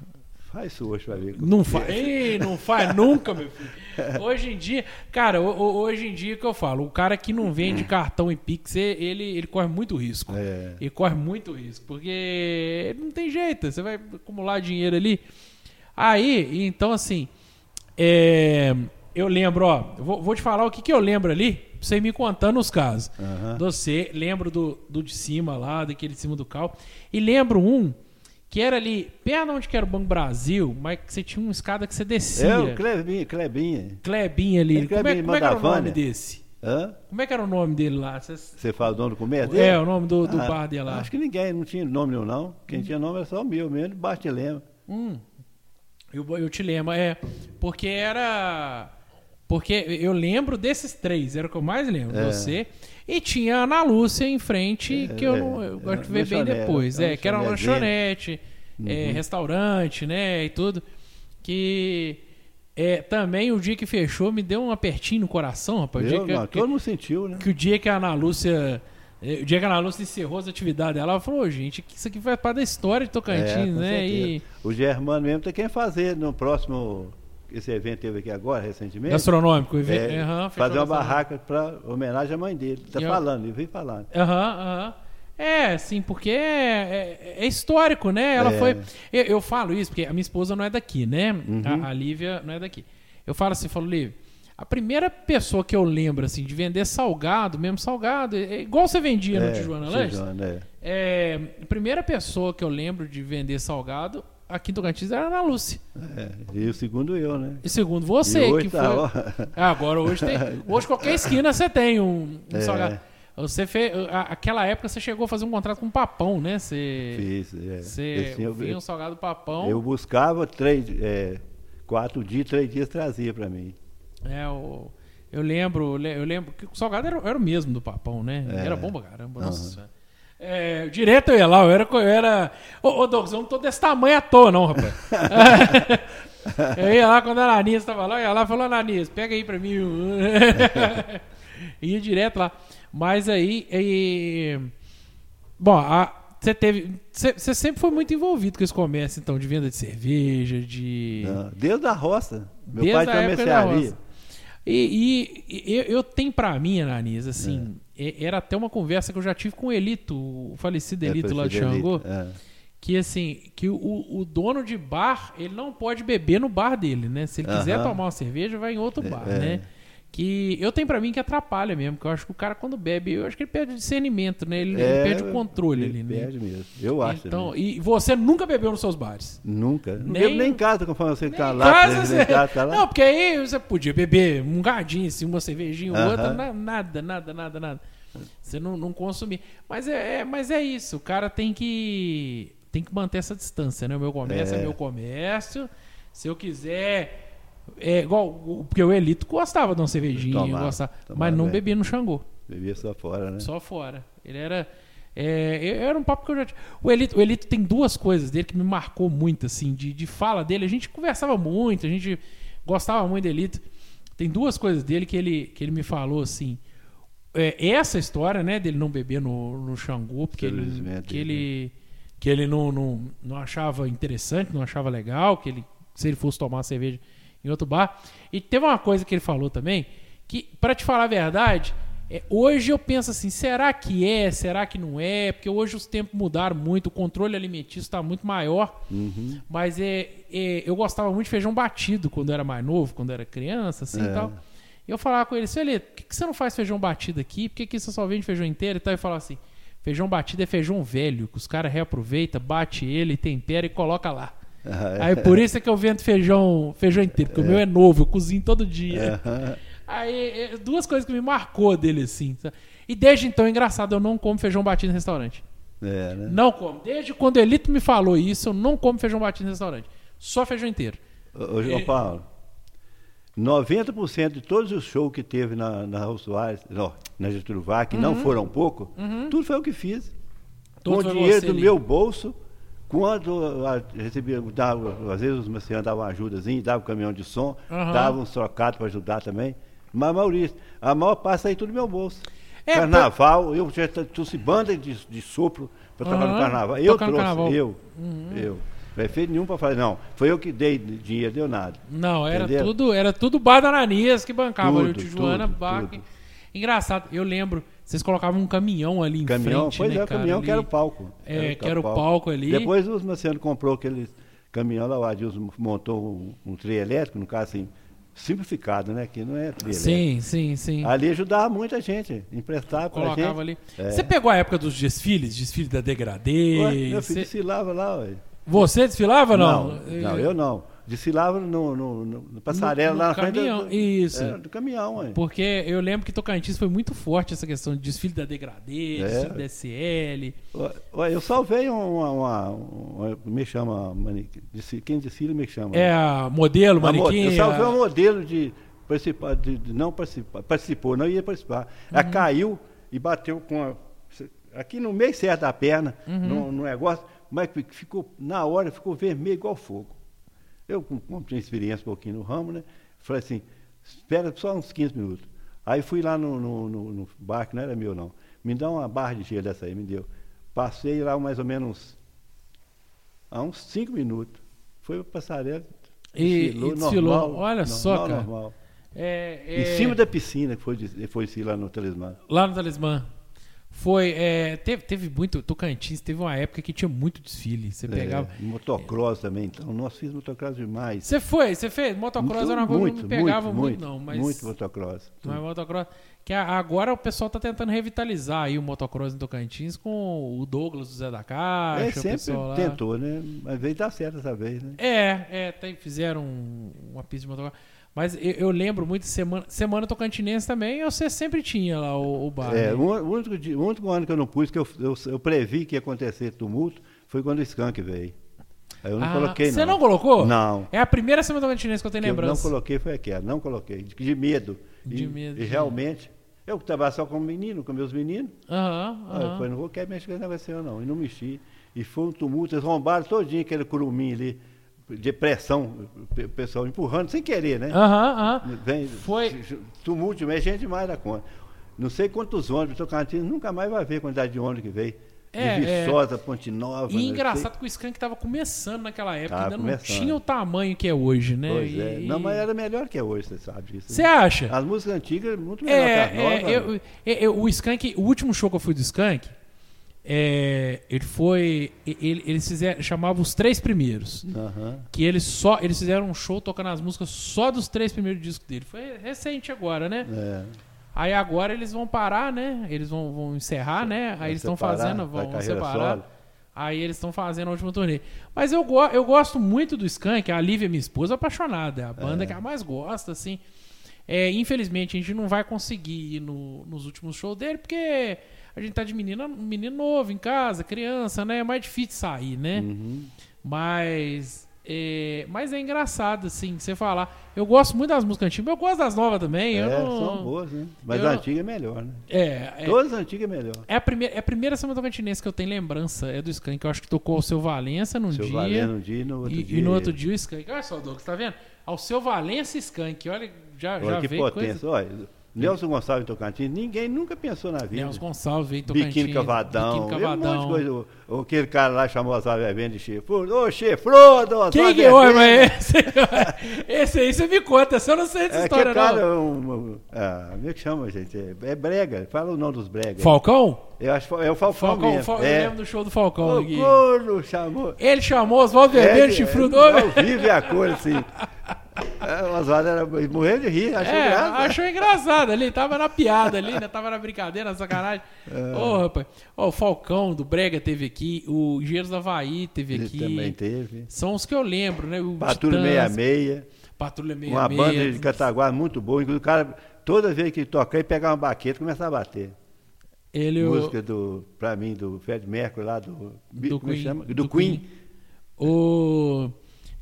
S2: Faz isso hoje pra ver.
S1: Não faz. Ei, não faz nunca, meu filho. Hoje em dia, cara, ho- ho- hoje em dia que eu falo, o cara que não vende cartão em Pix, ele, ele corre muito risco.
S2: É.
S1: Ele corre muito risco, porque não tem jeito, você vai acumular dinheiro ali. Aí, então assim, é, eu lembro, ó, vou, vou te falar o que, que eu lembro ali, você me contando os casos.
S2: Aham.
S1: Você, lembro do, do de cima lá, daquele de cima do cal. E lembro um que era ali, perto onde que era o Banco Brasil, mas que você tinha uma escada que você descia.
S2: É o Clebinha, Clebinha.
S1: Clebinha ali.
S2: É,
S1: como, é, como é que era o nome desse?
S2: Hã?
S1: Como é que era o nome dele lá?
S2: Você fala o dono do comércio dele?
S1: É, o nome do, do
S2: Ah,
S1: bar dele lá.
S2: Acho que ninguém, não tinha nome nenhum, não. Quem tinha nome era só o meu mesmo, Bastilema.
S1: Hum. Eu, eu te lembro, é. Porque era. Porque eu lembro desses três, era o que eu mais lembro.
S2: É.
S1: Você. E tinha a Ana Lúcia em frente, que eu,
S2: é,
S1: não, eu
S2: é,
S1: gosto de ver bem depois. É, que era uma lanchonete, é, restaurante, né? E tudo. Que. É, também o dia que fechou me deu um apertinho no coração, rapaz. O dia
S2: não,
S1: que-
S2: todo mundo sentiu, né?
S1: que o dia que a Ana Lúcia. eh, O dia que a Ana Lúcia encerrou as atividades dela, ela falou, "Ô, gente, isso aqui faz parte da história de Tocantins,
S2: É,
S1: né? E.
S2: O Germano mesmo tem quem fazer no próximo. Esse evento teve aqui agora, recentemente.
S1: gastronômico,
S2: É,
S1: fechou
S2: fazer uma barraca para homenagem à mãe dele. Tá
S1: E eu-
S2: falando, ele veio falando.
S1: Aham, aham. É, sim, porque é, é- é histórico, né? Ela
S2: É.
S1: foi. Eu, eu falo isso porque a minha esposa não é daqui, né?
S2: Uhum.
S1: A, a Lívia não é daqui. Eu falo assim, falo, Lívia, a primeira pessoa que eu lembro, assim, de vender salgado, mesmo salgado, é é igual você vendia no
S2: É,
S1: Tijuana Lanches.
S2: Tijuana, é.
S1: É, a primeira pessoa que eu lembro de vender salgado aqui em Tocantins era Ana Lúcia.
S2: É, E o segundo eu, né?
S1: E segundo você,
S2: E hoje
S1: que foi. Ah, agora hoje tem. Hoje qualquer esquina você tem um, um
S2: É.
S1: salgado. Você fez. Aquela época você chegou a fazer um contrato com um papão, né? Você.
S2: Fiz, é.
S1: Você
S2: Assim, eu,
S1: vinha um salgado papão.
S2: eu buscava três, é, quatro dias, três dias trazia pra mim.
S1: É, o, eu lembro, eu lembro que o salgado era, era o mesmo do papão, né?
S2: É.
S1: Era bom pra caramba. Nossa
S2: Aham.
S1: Senhora. É, direto eu ia lá, eu era. Eu era ô, ô Douglas, eu não tô desse tamanho à toa, não, rapaz. eu ia lá quando a Ananias tava lá, eu ia lá e falou: Ananias, pega aí pra mim. um." ia direto lá. Mas aí. aí bom, você teve. Você sempre foi muito envolvido com esse comércio, então, de venda de cerveja, de.
S2: Não, Desde a roça. Meu
S1: Desde
S2: pai tinha mercearia.
S1: E, e- e eu, eu tenho pra mim, Ananias, assim,
S2: É.
S1: e- era até uma conversa que eu já tive com o Elito, o falecido
S2: É,
S1: Elito lá de Xangô,
S2: é.
S1: que assim, que o, o dono de bar, ele não pode beber no bar dele, né? Se ele quiser
S2: Aham.
S1: tomar uma cerveja, vai em outro
S2: É,
S1: bar,
S2: é.
S1: né? Que eu tenho pra mim que atrapalha mesmo, que eu acho que o cara quando bebe, eu acho que ele perde o discernimento, né? Ele, ele
S2: É,
S1: perde o controle
S2: ele
S1: ali, né?
S2: Perde mesmo. Eu acho.
S1: Então, e você nunca bebeu nos seus bares?
S2: Nunca.
S1: Nem-
S2: nem em casa, conforme você tá lá.
S1: casa
S2: nem
S1: você-
S2: casa, tá lá.
S1: Não, porque aí você podia beber um gadinho, assim, uma cervejinha ou
S2: Aham.
S1: outra, na- nada, nada, nada, nada. Você não, não consumir. Mas é, é- mas é isso, o cara tem que tem que manter essa distância, né? O meu comércio é,
S2: É.
S1: meu comércio. Se eu quiser. É igual. Porque o Elito gostava de uma cervejinha,
S2: Tomava,
S1: gostava,
S2: tomava
S1: mas não
S2: bem.
S1: bebia no Xangô.
S2: Bebia só fora, né?
S1: Só fora. Ele era. É, era um papo que eu já tinha. O Elito, o Elito tem duas coisas dele que me marcou muito, assim, de, de fala dele. A gente conversava muito, a gente gostava muito do Elito. Tem duas coisas dele que ele, que ele me falou, assim. É, essa história, né, dele não beber no, no Xangô, porque ele, que ele, que ele não, não, não achava interessante, não achava legal, que ele, se ele fosse tomar cerveja em outro bar. E teve uma coisa que ele falou também, que, para te falar a verdade, é, hoje eu penso assim, será que é, será que não é? Porque hoje os tempos mudaram muito, o controle alimentício está muito maior.
S2: Uhum.
S1: Mas é, é, eu gostava muito de feijão batido quando eu era mais novo, quando eu era criança, assim e
S2: É.
S1: tal. E eu falava com ele, seu Elito, por que, que você não faz feijão batido aqui? Por que, que você só vende feijão inteiro e tal? E falava assim, feijão batido é feijão velho, que os caras reaproveitam, bate ele, tempera e coloca lá.
S2: Ah,
S1: Aí por isso é que eu vendo feijão, feijão inteiro, porque o meu é novo, eu cozinho todo dia.
S2: Aham.
S1: Aí, é, duas coisas que me marcou dele, assim. E desde então, engraçado, eu não como feijão batido em restaurante.
S2: É, né?
S1: Não como. Desde quando o Elito me falou isso, eu não como feijão batido em restaurante. Só feijão inteiro.
S2: Ô, ô, Paulo, 90% de todos os shows que teve na, na Raul Soares, não, na Getúlio Vargas, que
S1: Uhum.
S2: não foram pouco, tudo foi eu que fiz.
S1: Tudo
S2: com o dinheiro do
S1: ali.
S2: meu bolso, quando recebia, dava, às vezes os mercenários davam uma ajudazinha, davam um caminhão de som,
S1: Aham.
S2: davam uns trocados para ajudar também. Mas, Maurício, a maior parte aí tudo do meu bolso.
S1: É,
S2: carnaval, eu já trouxe banda de, de sopro para tocar no carnaval. Eu
S1: tocar no
S2: trouxe,
S1: carnaval. Uhum.
S2: eu, eu. Prefeito nenhum para falar, não, foi eu que dei dinheiro, deu nada.
S1: Não, era
S2: Entendeu?
S1: tudo, era tudo bar da Ananias que bancava o
S2: Tudo,
S1: Tijuana,
S2: tudo,
S1: bar.
S2: tudo.
S1: Engraçado, eu lembro, vocês colocavam um caminhão ali em
S2: Caminhão,
S1: frente,
S2: pois
S1: né,
S2: é, o caminhão
S1: ali.
S2: que era o palco.
S1: É, que era o palco ali.
S2: Depois o Marciano comprou aquele caminhão lá, o Adilson montou um, um trio elétrico, no caso assim, simplificado, né? Que não é elétrico.
S1: Sim, sim, sim.
S2: Ali ajudava muita gente, emprestava pra gente.
S1: Colocava ali.
S2: É.
S1: Você pegou a época dos desfiles, desfile da Degradê?
S2: Ué, meu filho
S1: Você-
S2: desfilava lá, ué.
S1: Você desfilava ou não?
S2: não, eu não. Desfilava no, no, no, passarela
S1: No-
S2: lá
S1: no
S2: na frente do-
S1: caminhão, isso.
S2: é, do caminhão, ué.
S1: Porque eu lembro que Tocantins foi muito forte essa questão de desfile da Degradê,
S2: É.
S1: desfile da SL.
S2: Eu salvei uma, uma, uma- me chama, manequim, quem desfila me chama.
S1: É a modelo, manequim.
S2: Eu salvei
S1: a-
S2: um modelo de participar, de, de não participar, participou, não ia participar. Ela
S1: Uhum.
S2: caiu e bateu com a, aqui no meio certo da perna,
S1: Uhum.
S2: no, no negócio, mas fi- ficou, na hora, ficou vermelho igual fogo. Eu, com- como tinha experiência um pouquinho no ramo, né? Falei assim, espera só uns 15 minutos. Aí fui lá no, no, no, no bar, que não era meu não. Me dá uma barra de gelo dessa aí, me deu. Passei lá mais ou menos há uns 5 minutos. Foi para passarela.
S1: E- e desfilou. Olha só,
S2: normal,
S1: cara.
S2: normal.
S1: É, é,
S2: Em cima da piscina que foi, foi lá no talismã.
S1: Lá no Talismã. Foi, é, teve, teve muito, Tocantins teve uma época que tinha muito desfile. Você pegava.
S2: É, motocross também, então. Nós fizemos motocross demais.
S1: Você foi, você fez? Motocross era uma coisa que não pegava muito,
S2: muito,
S1: não. Mas,
S2: muito motocross.
S1: Mas motocross. Que agora o pessoal tá tentando revitalizar aí o motocross em Tocantins com o Douglas do Zé da Caixa.
S2: É,
S1: o
S2: sempre
S1: pessoal lá.
S2: tentou, né? Mas veio dar certo dessa vez, né?
S1: É, é, tem, fizeram um- uma pista de motocross. Mas eu, eu lembro muito, semana, semana Tocantinense também, você sempre tinha lá o, o bar.
S2: É,
S1: né?
S2: o, o único, o único ano que eu não pus, que eu, eu, eu previ que ia acontecer tumulto, foi quando o Skank veio. Aí eu não
S1: Ah,
S2: coloquei, não.
S1: Você não colocou?
S2: Não.
S1: É a primeira semana Tocantinense que eu tenho
S2: que eu não
S1: lembrança.
S2: coloquei foi aquela, não coloquei, de, de medo.
S1: De
S2: e,
S1: medo,
S2: E
S1: de
S2: realmente, eu estava só com menino, com meus meninos,
S1: Aham,
S2: Aí eu
S1: aham.
S2: falei, não vou querer mexer com esse negócio não. E não mexi. E foi um tumulto, eles rombaram todinho aquele curumim ali, de pressão, o pessoal empurrando sem querer, né?
S1: Aham, aham.
S2: Vem,
S1: Foi-
S2: Tumulto, mas gente demais da conta. Não sei quantos ônibus, Tocantins nunca mais vai ver a quantidade de ônibus que veio.
S1: É,
S2: de
S1: é.
S2: Viçosa, Ponte Nova.
S1: E
S2: né?
S1: engraçado que o Skank tava começando naquela época, ainda não
S2: começando.
S1: tinha o tamanho que é hoje, né?
S2: Pois
S1: E-
S2: é. Não, mas era melhor que é hoje, você sabe disso.
S1: Você
S2: né?
S1: acha?
S2: As músicas antigas, muito melhor que as
S1: É,
S2: novas.
S1: é, eu, eu- eu- o Skank, o último show que eu fui do Skank, é, ele foi. ele- eles fizeram, chamava os três primeiros.
S2: Aham.
S1: Que eles só. Eles fizeram um show tocando as músicas só dos três primeiros discos dele. Foi recente agora, né?
S2: É.
S1: Aí agora eles vão parar, né? Eles vão, vão encerrar, né? Aí
S2: Vai
S1: eles estão fazendo, vão
S2: carreira
S1: separar.
S2: solo.
S1: Aí eles estão fazendo a última turnê. Mas eu, go eu gosto muito do Skank, a Lívia, minha esposa, é apaixonada. É a banda que ela mais gosta, assim. É, infelizmente, a gente não vai conseguir ir no- nos últimos shows dele, porque a gente tá de menina, menino novo em casa, criança, né? É mais difícil sair, né?
S2: Uhum.
S1: Mas. É, mas é engraçado, assim, você falar. Eu gosto muito das músicas antigas, mas eu gosto das novas também. eu
S2: É,
S1: não-
S2: são boas, né? Mas
S1: eu
S2: a antiga é melhor, né?
S1: É, é,
S2: Todas as antigas é melhor.
S1: é a primeira, é a primeira semana tocantinense que eu tenho lembrança. É do Skank. Eu acho que tocou o seu Valença num
S2: Seu
S1: dia.
S2: Valendo um dia e no outro
S1: e,
S2: dia.
S1: e no outro dia o Skank. Olha só, Douglas, tá vendo? Ao seu Valença e Skank. Olha, já,
S2: Olha
S1: já
S2: que
S1: veio
S2: potência.
S1: coisa.
S2: Olha, Nelson Gonçalves em Tocantins, ninguém nunca pensou na vida.
S1: Nelson Gonçalves em Tocantins.
S2: Biquíni Cavadão,
S1: Biquíni
S2: um
S1: Cavadão.
S2: monte de coisa. O- Aquele cara lá chamou Oswaldo Bebendo de chifrudo. Ô, chifrudo,
S1: Quem que é? Mas esse, esse aí você me conta, você não sei dessa
S2: É
S1: história,
S2: aquele cara,
S1: não.
S2: um, um, ah, como é que chama, gente? É, é brega, fala o nome dos bregas.
S1: Falcão?
S2: Eu acho que é o Falcão,
S1: Falcão,
S2: mesmo.
S1: Fal-
S2: é.
S1: eu lembro do show do Falcão
S2: O corno chamou.
S1: Ele chamou Oswaldo
S2: É,
S1: Bebendo
S2: é,
S1: chifrudo.
S2: Ao vivo é a cor, assim. É, O Oswaldo era, morreu de rir, achou
S1: É,
S2: graça.
S1: achou engraçado ali, tava na piada ali, né? Tava na brincadeira, na sacanagem.
S2: É.
S1: Ô, rapaz. Ó, o Falcão do Brega teve aqui, o Engenheiros da Havaí teve
S2: Ele
S1: aqui.
S2: também teve.
S1: São os que eu lembro, né? O
S2: Patrulha
S1: Titãs,
S2: 66.
S1: Patrulha 66.
S2: Uma banda de Cataguá muito boa. Inclusive, o cara, toda vez que toca, ele pegava uma baqueta e começava a bater.
S1: Ele, o,
S2: Música do, pra mim, do Fred Mercury lá, do,
S1: do
S2: como é que
S1: Queen.
S2: chama? Do, Queen.
S1: O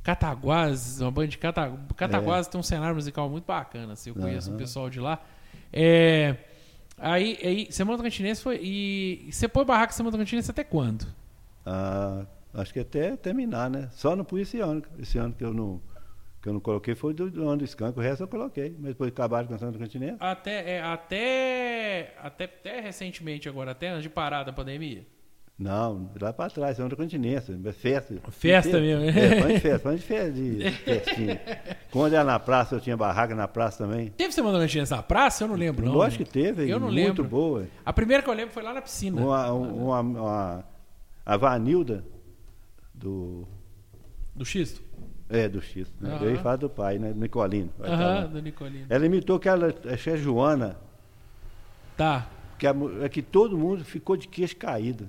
S1: Cataguás, uma banda de Cata... Cataguás tem um cenário musical muito bacana, assim, eu conheço o
S2: Aham.
S1: pessoal de lá. É... Aí, aí, Semana Tocantinense foi. E você põe barraca Semana Tocantinense até quando?
S2: Ah, acho que até terminar, né? Só não pus esse ano. Esse ano que eu não, que eu não coloquei foi do, do ano do Skank, o resto eu coloquei. Mas depois acabaram com a Santa Continente.
S1: Até, é, até, até, até recentemente agora, até antes de parar da pandemia.
S2: Não, lá pra trás, Santa Continente, mas festa.
S1: Festa mesmo, né?
S2: É, fã de festa, de festa, de festinha. Quando era na praça, eu tinha barraca na praça também.
S1: Teve Semana Tocantinense na praça? Eu não lembro, não.
S2: Lógico que teve,
S1: Eu não
S2: muito
S1: lembro.
S2: boa.
S1: A primeira que eu lembro foi lá na piscina.
S2: Uma, uma, uma- a Vanilda, do,
S1: Do Xisto?
S2: é, do X, né?
S1: Aham.
S2: eu ia falar do pai, né? Nicolino. vai
S1: Aham,
S2: falar.
S1: do Nicolino.
S2: Ela imitou que é Joana,
S1: Tá.
S2: que, a é que todo mundo ficou de queixo caído.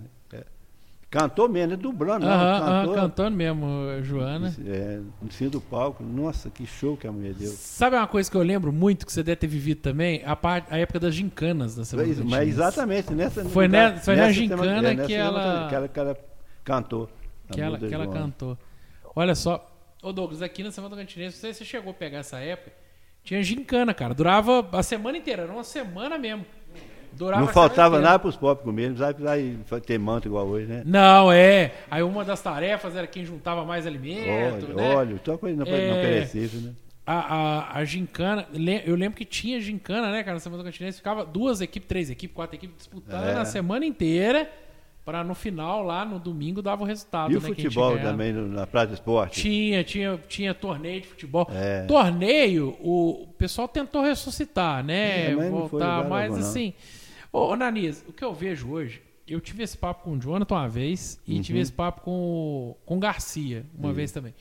S2: Cantou mesmo, não é dublando, não.
S1: Aham, aham,
S2: cantou.
S1: cantando mesmo, Joana.
S2: É, no cima do palco. Nossa, que show que a mulher deu.
S1: Sabe uma coisa que eu lembro muito que você deve ter vivido também? A, parte, a época das gincanas da Semana
S2: Mas,
S1: Tocantinense.
S2: mas exatamente, nessa.
S1: Foi
S2: nessa-
S1: ne- foi na gincana
S2: semana- é,
S1: que
S2: nessa
S1: ela-
S2: semana que ela, que ela cantou.
S1: que ela, que ela cantou. Olha só, ô Douglas, aqui na Semana Tocantinense, não sei se você chegou a pegar essa época, tinha gincana, cara. Durava a semana inteira, era uma semana mesmo. Durava
S2: Não faltava nada para os pobres comer, não precisava ter manto igual hoje, né?
S1: Não, é. Aí uma das tarefas era quem juntava mais alimento,
S2: Óleo,
S1: né?
S2: óleo, toda coisa não,
S1: É.
S2: não perecível, né?
S1: A, a, a gincana, eu lembro que tinha gincana, né, cara, na Semana Continense, ficava duas equipes, três equipes, quatro equipes disputando
S2: É.
S1: na semana inteira, pra no final, lá no domingo, dava o resultado.
S2: E o
S1: né,
S2: futebol também na Praça do Esporte?
S1: Tinha, tinha, tinha torneio de futebol.
S2: É.
S1: Torneio, o, pessoal tentou ressuscitar, né?
S2: É, mas não foi
S1: voltar, mas
S2: algum, não.
S1: Ô, Ananias, o que eu vejo hoje, eu tive esse papo com o Jonathan uma vez e
S2: Uhum.
S1: tive esse papo com, o- com o Garcia uma
S2: Uhum.
S1: vez também.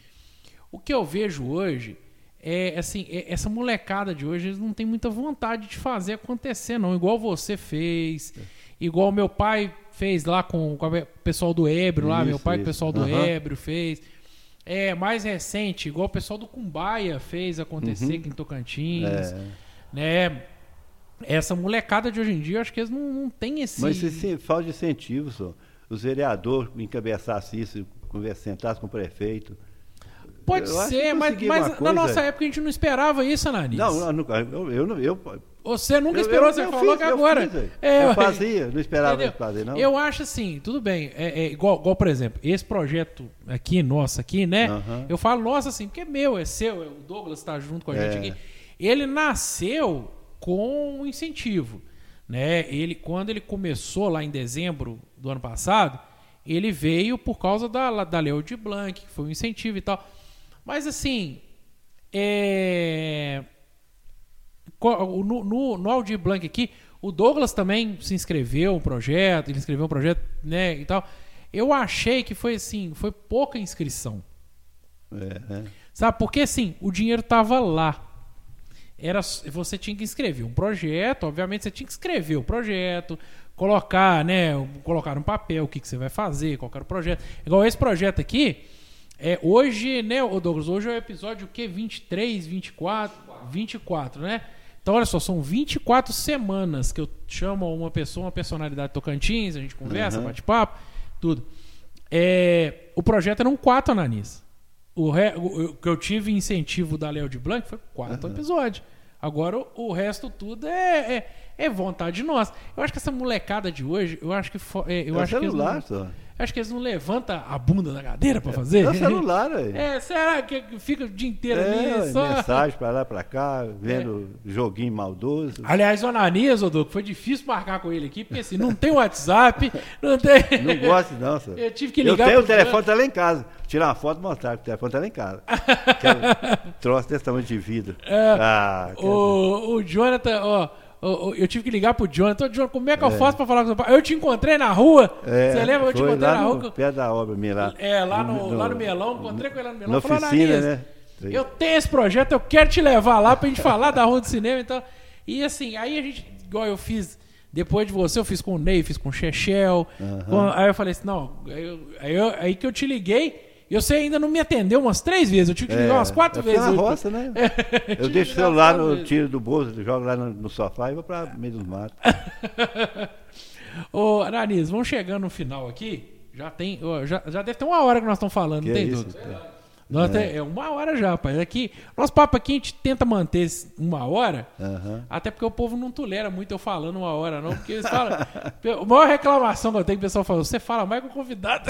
S1: O que eu vejo hoje é assim, é- essa molecada de hoje, eles não tem muita vontade de fazer acontecer, não. Igual você fez, igual meu pai fez lá com, com o pessoal do Ébrio lá, meu
S2: Isso,
S1: pai com o
S2: isso.
S1: pessoal do
S2: Aham.
S1: Ébrio fez. É, mais recente, igual o pessoal do Cumbaia fez acontecer
S2: Uhum.
S1: aqui em Tocantins,
S2: É.
S1: né? Essa molecada de hoje em dia, eu acho que eles não, não têm esse...
S2: Mas isso sim, falta de incentivo, só. Os vereadores encabeçassem isso, conversa- sentassem com o prefeito.
S1: Pode
S2: eu
S1: ser, mas, mas na
S2: coisa-
S1: nossa época a gente não esperava isso, Ananis.
S2: Não, eu, eu, eu,
S1: Você nunca esperou,
S2: eu-
S1: você falou
S2: fiz,
S1: que agora.
S2: fiz.
S1: É,
S2: eu fazia, não esperava
S1: Entendeu?
S2: fazer, não.
S1: Eu acho assim, tudo bem. É, é igual, igual, por exemplo, esse projeto aqui, nosso aqui, né? Eu falo nosso assim, porque é meu, é seu, é o Douglas está junto com a
S2: É.
S1: gente aqui. Ele nasceu com um incentivo. Né? Ele, quando ele começou lá em dezembro do ano passado, ele veio por causa da, da Leo de Blanc, que foi um incentivo e tal. Mas assim, é, no, no, no Aldir Blanc aqui, o Douglas também se inscreveu um projeto, ele escreveu um projeto, né, e tal. Eu achei que foi assim, foi pouca inscrição.
S2: É, é.
S1: Sabe? Porque assim, o dinheiro tava lá. Era, você tinha que escrever um projeto, obviamente você tinha que escrever o projeto, colocar, né, colocar no papel o que, que você vai fazer, qual era o projeto. Igual esse projeto aqui, é, hoje, né, Douglas, hoje é o episódio o quê? 23, 24, 24, né? Então, olha só, são 24 semanas que eu chamo uma pessoa, uma personalidade Tocantins, a gente conversa,
S2: Uhum.
S1: bate papo, tudo. É, o projeto eram quatro ananis. O, re, o, que eu tive incentivo da Léo de Blanc foi quatro episódios. Agora o, o resto tudo é, é, é vontade nossa. Eu acho que essa molecada de hoje, eu acho que é, eu
S2: É o
S1: acho que
S2: celular,
S1: não,
S2: só.
S1: acho que eles não levantam a bunda da cadeira pra fazer.
S2: É o celular, velho.
S1: É, será que fica o dia inteiro
S2: É,
S1: ali só
S2: mensagem pra lá, pra cá, vendo joguinho maldoso.
S1: Aliás, o Ananias, Doug, foi difícil marcar com ele aqui, porque assim, não tem WhatsApp, não tem.
S2: Não gosto, não, senhor.
S1: Eu tive que
S2: Eu
S1: ligar
S2: tenho o telefone, tá lá em casa. Tirar uma foto e mostrar que o telefone tá lá em casa. Troço desse tamanho de vidro. ah, quero-
S1: O, o Jonathan, ó, eu tive que ligar pro Jonathan. Ô, Jonathan, como é que eu faço pra falar com seu pai? Eu te encontrei na rua.
S2: É,
S1: Você lembra? Eu te encontrei na
S2: no
S1: rua.
S2: pé da obra minha lá.
S1: É, lá no, lá no Melão, encontrei com ele lá no Melão.
S2: Na
S1: falou,
S2: oficina,
S1: "Ananias,
S2: né?
S1: Eu tenho esse projeto, eu quero te levar lá pra gente falar da rua do cinema e tal. E assim, aí a gente, igual eu fiz, depois de você, eu fiz com o Ney, fiz com o Chechel. com- aí eu falei assim, não, aí, eu- aí, eu- aí que eu te liguei. E você ainda não me atendeu umas três vezes, eu tive que ligar umas quatro
S2: eu fui
S1: vezes.
S2: na roça, né?
S1: Tive
S2: Eu
S1: que
S2: deixo o celular, no, tiro do bolso, jogo lá no, no sofá e vou pra meio dos matos.
S1: Ô, Ananis, vamos chegando no final aqui. Já tem. já, já deve ter uma hora que nós estamos falando,
S2: Que
S1: não
S2: é
S1: tem
S2: isso?
S1: dúvida. Nós tem- é uma hora já, rapaz. Aqui, nosso papo aqui a gente tenta manter uma hora,
S2: Aham.
S1: até porque o povo não tolera muito eu falando uma hora, não. Porque eles falam. a maior reclamação que eu tenho, que o pessoal fala, você fala mais com o convidado.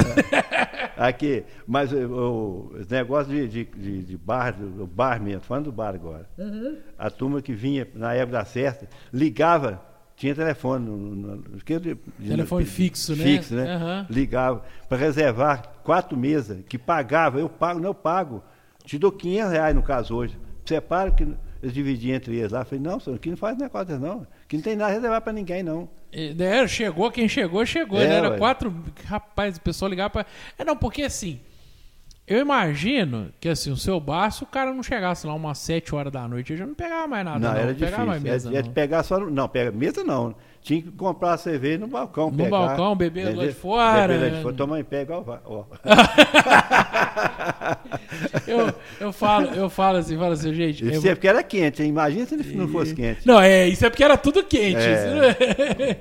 S2: Aqui, mas o, o- negócio de, de, de, de bar, do bar mesmo, falando do bar agora.
S1: Uhum.
S2: A turma que vinha na época da festa, ligava, tinha telefone. No, no- de-
S1: Telefone
S2: de-
S1: fixo, né?
S2: Fixo, né?
S1: Aham.
S2: Ligava para reservar quatro mesas, que pagava, eu pago, não eu pago. Te dou 500 reais no caso hoje. Separa que eles dividiam entre eles lá. Eu falei, não, senhor, aqui não faz negócio não. Aqui não tem nada a reservar para ninguém, não.
S1: É, né, chegou, quem chegou, chegou.
S2: É,
S1: né? Era
S2: ué.
S1: quatro. Rapaz, o pessoal ligava pra. É, não, porque assim. Eu imagino que assim, o seu bar, se o cara não chegasse lá umas sete horas da noite, eu já não pegava mais nada.
S2: não,
S1: Não,
S2: era
S1: não pegava mais
S2: difícil.
S1: mesa.
S2: Era, era
S1: não.
S2: de pegar só. Não, pega mesa não. Tinha que comprar a cerveja no balcão.
S1: No
S2: pegar,
S1: balcão, beber lá de fora,
S2: Beber lá de fora, tomar em pé igual ó.
S1: Eu, eu falo, eu falo assim, falo assim, gente.
S2: Isso
S1: eu-
S2: é porque era quente, hein? imagina se não fosse quente.
S1: Não, é, isso é porque era tudo quente.
S2: É.
S1: não é-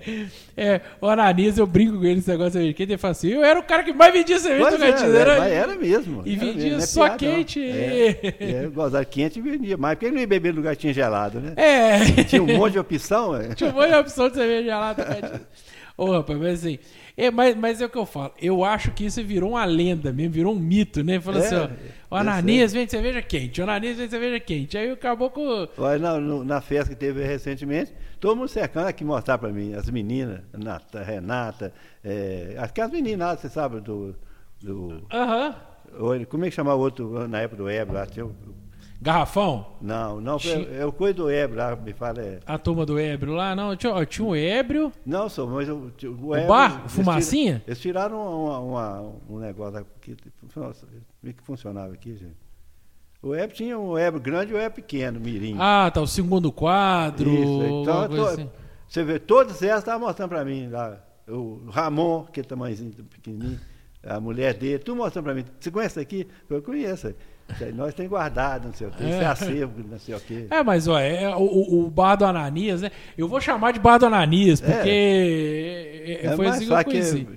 S1: É, o Ananias, eu brinco com ele esse negócio de quente, ele fala assim, eu era o cara que mais vendia cerveja
S2: Pois
S1: do
S2: é,
S1: Tocantins,
S2: era,
S1: era-
S2: era mesmo.
S1: E
S2: era
S1: vendia
S2: mesmo, não é
S1: só
S2: piada, não.
S1: quente.
S2: É, é, gozar quente e vendia. Mas por que não ia beber no tinha gelado, né?
S1: É.
S2: Tinha um monte de opção. é.
S1: Tinha um monte de opção de cerveja gelada. Tocantins. Ô, rapaz, mas assim. É, mas, mas é o que eu falo. Eu acho que isso virou uma lenda mesmo, virou um mito, né? Falou
S2: É,
S1: assim, ó. O Ananias vende cerveja quente, o Ananias vende cerveja quente. Aí acabou com.
S2: Olha, na, na festa que teve recentemente, todo mundo cercando aqui mostrar pra mim, as meninas, Nata, Renata, é, aquelas meninas você sabe, do. do
S1: Aham.
S2: olha, como é que chamava o outro na época do Ebro? Lá, tinha o-
S1: Garrafão?
S2: Não, não,
S1: Tinha-
S2: eu, eu cuido do ébrio lá, me fala. É.
S1: A turma do ébrio lá? Não, tinha, tinha o ébrio.
S2: Não, sou, mas eu, o,
S1: O
S2: ébrio,
S1: bar? Fumacinha?
S2: Eles tiraram uma, uma- um negócio aqui. Nossa, é que funcionava aqui, gente? O ébrio tinha um ébrio grande e um ébrio pequeno, mirim.
S1: Ah, tá, o segundo quadro.
S2: Isso, então, tô-
S1: assim.
S2: você vê, todas elas estavam mostrando para mim lá. O Ramon, que é tamanhozinho pequenininho, a mulher dele, tudo mostrando para mim. Você conhece isso aqui? Eu conheço. Nós temos guardado, não sei o quê. Isso é
S1: É.
S2: acervo, não sei o quê.
S1: É, mas ó, é, o, o, bar do Ananias, né? Eu vou chamar de bar do Ananias, porque é, é, foi assim que eu conheci.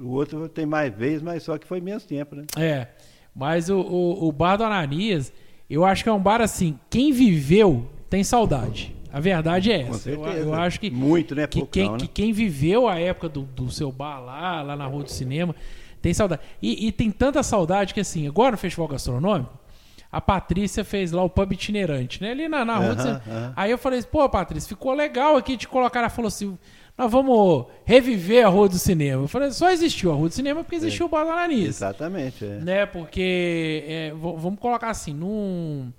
S2: o outro tem mais vezes, mas só que foi menos tempo, né?
S1: É, mas o, o, o bar do Ananias, eu acho que é um bar assim, quem viveu tem saudade. A verdade é essa. Eu,
S2: certeza.
S1: eu acho que,
S2: Muito, né?
S1: que,
S2: Pouco
S1: quem,
S2: não, né?
S1: que quem viveu a época do, do seu bar lá, lá na Rua do Cinema, tem saudade. E, e tem tanta saudade que assim, agora no Festival Gastronômico, a Patrícia fez lá o pub itinerante, né? Ali na, na Rua do
S2: Aham,
S1: Cinema.
S2: aham.
S1: Aí eu falei, pô, Patrícia, ficou legal aqui te colocar. Ela falou assim, nós vamos reviver a Rua do Cinema. Eu falei, só existiu a Rua do Cinema porque existiu o Bar Ananias
S2: Exatamente, é.
S1: né? Porque é, vamos colocar assim, não,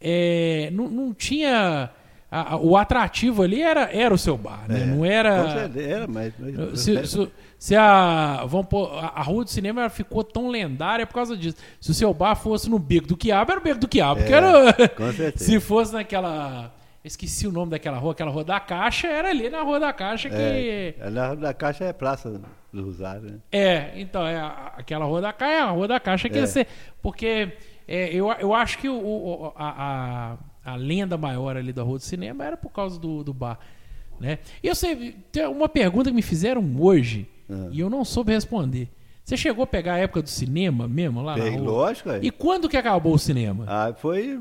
S1: é, não, não tinha a- a- o atrativo ali era, era o seu bar, né?
S2: É,
S1: não era
S2: era, mas. mas-
S1: se, se- se a vamos pôr, a, rua do cinema ficou tão lendária por causa disso. Se o seu bar fosse no Beco do Quiabo, era o Beco do Quiabo. porque
S2: É,
S1: era,
S2: com certeza.
S1: se fosse naquela esqueci o nome daquela rua, aquela rua da Caixa, era ali na rua da Caixa que
S2: É, na da Caixa é Praça do Rosário, né?
S1: é, então, é aquela rua da Caixa, a rua da Caixa que
S2: É.
S1: ia ser. Porque é, eu, eu acho que o, o- a, a, a lenda maior ali da rua do cinema era por causa do, do bar. Né? E eu sei, tem uma pergunta que me fizeram hoje
S2: Ah.
S1: e eu não soube responder. Você chegou a pegar a época do cinema mesmo lá na
S2: Bem,
S1: rua?
S2: lógico, é.
S1: E quando que acabou o cinema?
S2: Ah, foi.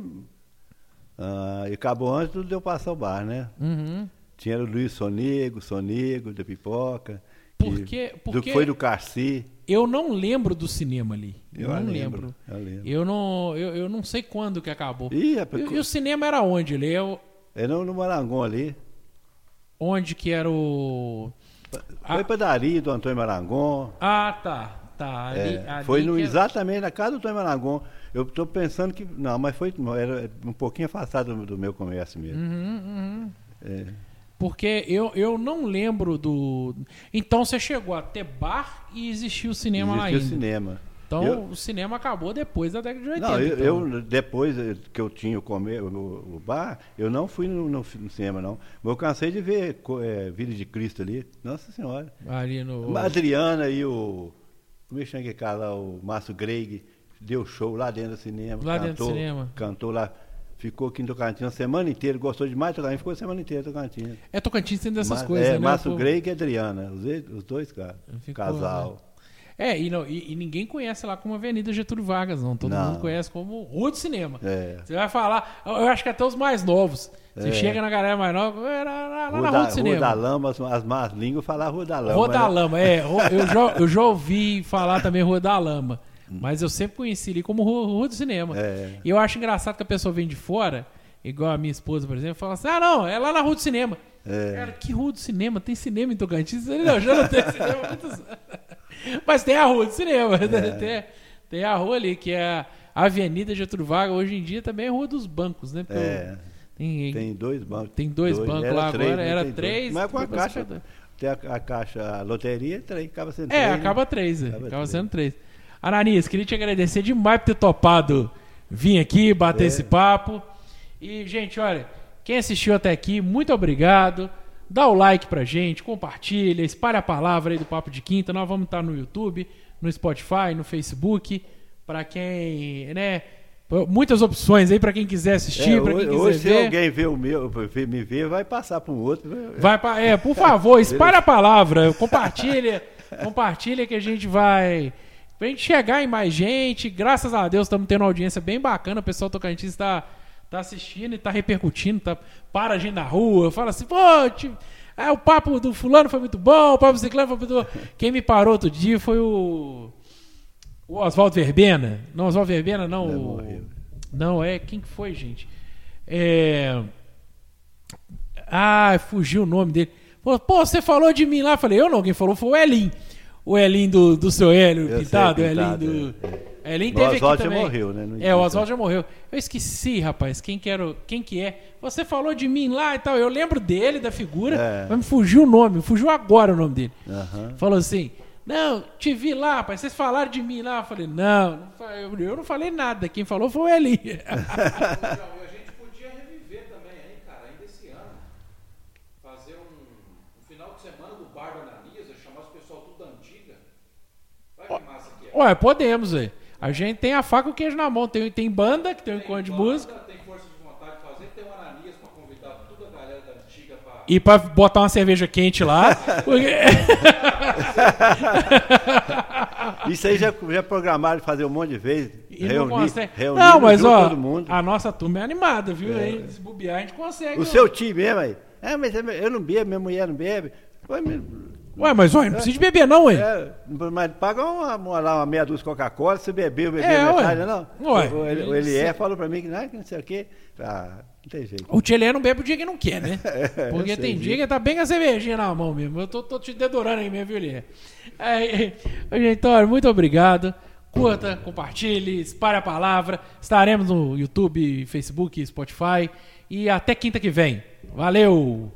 S2: ah, acabou antes de eu passar o bar, né?
S1: Uhum.
S2: Tinha o Luiz Sonego, Sonego, da Pipoca. que-
S1: Porque-
S2: do-
S1: porque-
S2: foi do Carci.
S1: Eu não lembro do cinema ali. Eu,
S2: Eu
S1: não
S2: lembro,
S1: lembro.
S2: eu lembro.
S1: Eu não, eu, eu não sei quando que acabou.
S2: Ih,
S1: E,
S2: rapaz,
S1: e o cinema era onde? Ele é o-
S2: é no, Marangon ali.
S1: onde que era o.
S2: Foi
S1: Ah.
S2: padaria do Antônio Marangon.
S1: Ah, tá. Tá. Ali,
S2: É,
S1: ali
S2: foi no,
S1: que-
S2: exatamente na casa do Antônio Marangon. Eu estou pensando que. Não, mas foi era um pouquinho afastado do, do meu comércio mesmo.
S1: Uhum, uhum.
S2: É.
S1: Porque eu, eu não lembro do. Então você chegou a ter bar e existia o cinema lá ainda.
S2: o cinema.
S1: Então
S2: Eu-
S1: o cinema acabou depois da década de 80.
S2: Não, eu,
S1: então.
S2: eu, depois eh, que eu tinha o, comer, o, o bar, eu não fui no, no- no cinema, não. Mas eu cansei de ver Vida de Cristo ali. Nossa Senhora.
S1: Ali no.
S2: A Adriana e o. Como é que chama aquele cara lá? O Márcio Greig deu show lá dentro do cinema.
S1: Lá dentro do
S2: cantou,
S1: cinema.
S2: Cantou lá. Ficou aqui em Tocantins a semana inteira, gostou demais de Tocantins, ficou a semana inteira em Tocantins.
S1: É Tocantins tem dessas
S2: Ma-
S1: coisas,
S2: é,
S1: né?
S2: Márcio Greig e Adriana, os, os dois caras. Casal.
S1: É, e, não, e, e ninguém conhece lá como Avenida Getúlio Vargas, não. Todo
S2: Não.
S1: mundo conhece como Rua do Cinema.
S2: É.
S1: Você vai falar, eu acho que até os mais novos. Você
S2: É.
S1: chega na galera mais nova, era lá, lá
S2: Rua
S1: na
S2: da,
S1: Rua do Cinema.
S2: Rua da Lama, as, as más línguas falavam Rua da Lama.
S1: Rua da
S2: né?
S1: Lama, é. Eu já, eu já ouvi falar também Rua da Lama. Mas eu sempre conheci ali como Rua, Rua do Cinema.
S2: É.
S1: E eu acho engraçado que a pessoa vem de fora, igual a minha esposa, por exemplo, fala assim: ah, não, é lá na Rua do Cinema.
S2: É.
S1: Cara, que Rua do Cinema? Tem cinema em Tocantins? Ele, Não, já não tem cinema. há muitos anos." Mas tem a Rua do Cinema.
S2: É.
S1: Tem, tem a rua ali, que é a Avenida Getúlio Vargas. Hoje em dia também é a Rua dos Bancos, né? Porque
S2: É.
S1: tem,
S2: Tem dois bancos.
S1: Tem dois bancos
S2: Era
S1: lá
S2: três,
S1: agora,
S2: né?
S1: era
S2: dois.
S1: três,
S2: Mas com a caixa, tem a, a caixa, a loteria, três, acaba sendo
S1: É,
S2: três, né?
S1: acaba três, é.
S2: Acaba
S1: acaba
S2: três.
S1: sendo três. Ananias, queria te agradecer demais por ter topado vir aqui, bater
S2: É.
S1: esse papo. E, gente, olha, quem assistiu até aqui, muito obrigado. Dá o like pra gente, compartilha, espalha a palavra aí do Papo de Quinta. Nós vamos estar no YouTube, no Spotify, no Facebook. Pra quem, né? Muitas opções aí pra quem quiser assistir,
S2: É,
S1: pra quem quiser
S2: hoje, se
S1: ver.
S2: alguém vê o meu, me ver, vai passar para um outro.
S1: Vai pra, é, por favor, espalhe a palavra, compartilha, compartilha que a gente vai pra gente chegar em mais gente. Graças a Deus estamos tendo uma audiência bem bacana, o pessoal Tocantins está tá assistindo e tá repercutindo, tá para a gente na rua, fala assim, pô, te- ah, o papo do fulano foi muito bom, o papo do ciclano foi muito bom. Quem me parou outro dia foi o o Oswaldo Verbena. Não, Oswaldo Verbena não.
S2: Não,
S1: o-
S2: morreu.
S1: Não, é. Quem que foi, gente? É. Ah, fugiu o nome dele. Pô, você falou de mim lá. Falei, eu não, quem falou foi o Elin. O Elin do, do seu Hélio
S2: sei,
S1: Pintado, o Elin
S2: Pintado,
S1: do. Ele
S2: O
S1: teve aqui
S2: Oswaldo já morreu, né?
S1: É, o
S2: existe.
S1: Oswaldo já morreu. Eu esqueci, rapaz, quem que, era, o- quem que é. Você falou de mim lá e tal. Eu lembro dele, da figura,
S2: É.
S1: mas me fugiu o nome, fugiu agora o nome dele. Falou assim: Não, te vi lá, rapaz, vocês falaram de mim lá. Eu falei: Não, eu, não falei nada. Quem falou foi o Eli.
S3: Então, e a gente podia reviver também aí, cara, ainda esse ano. Fazer um, um final de semana do bar do Ananias, chamar os pessoal tudo da antiga. Vai que massa que é.
S1: Ué, podemos, velho. A gente tem a faca e o queijo na mão. Tem, tem banda, que tem um encontro de música.
S3: Tem força de vontade de fazer, tem o Ananias pra convidar toda a galera da antiga pra.
S1: E pra botar uma cerveja quente lá. porque-
S2: Isso aí já, já programaram de fazer um monte de vezes.
S1: E não
S2: reunir,
S1: consegue.
S2: reunir
S1: Não, mas ó,
S2: todo mundo.
S1: a nossa turma é animada, viu? Aí, se bobear, a gente consegue.
S2: O
S1: ó.
S2: seu time mesmo aí. É, mas eu não bebo, minha mulher não bebe. Ué, mas-
S1: Ué, não precisa de beber, não, ué.
S2: É, mas paga uma, uma, uma meia dúzia de Coca-Cola, se beber, beber
S1: É, ué.
S2: metade, não.
S1: Ué.
S2: O, o Elié falou pra mim que não, que não sei o quê. Ah, não tem jeito.
S1: O Tchelé não bebe o dia que não quer, né?
S2: eu
S1: Porque tem dia que tá bem com a cervejinha na mão mesmo. Eu tô, tô te dedurando aí mesmo, viu, Lier? É, é, olha, muito obrigado. Curta, compartilhe, espalhe a palavra. Estaremos no YouTube, Facebook, Spotify. E até quinta que vem. Valeu!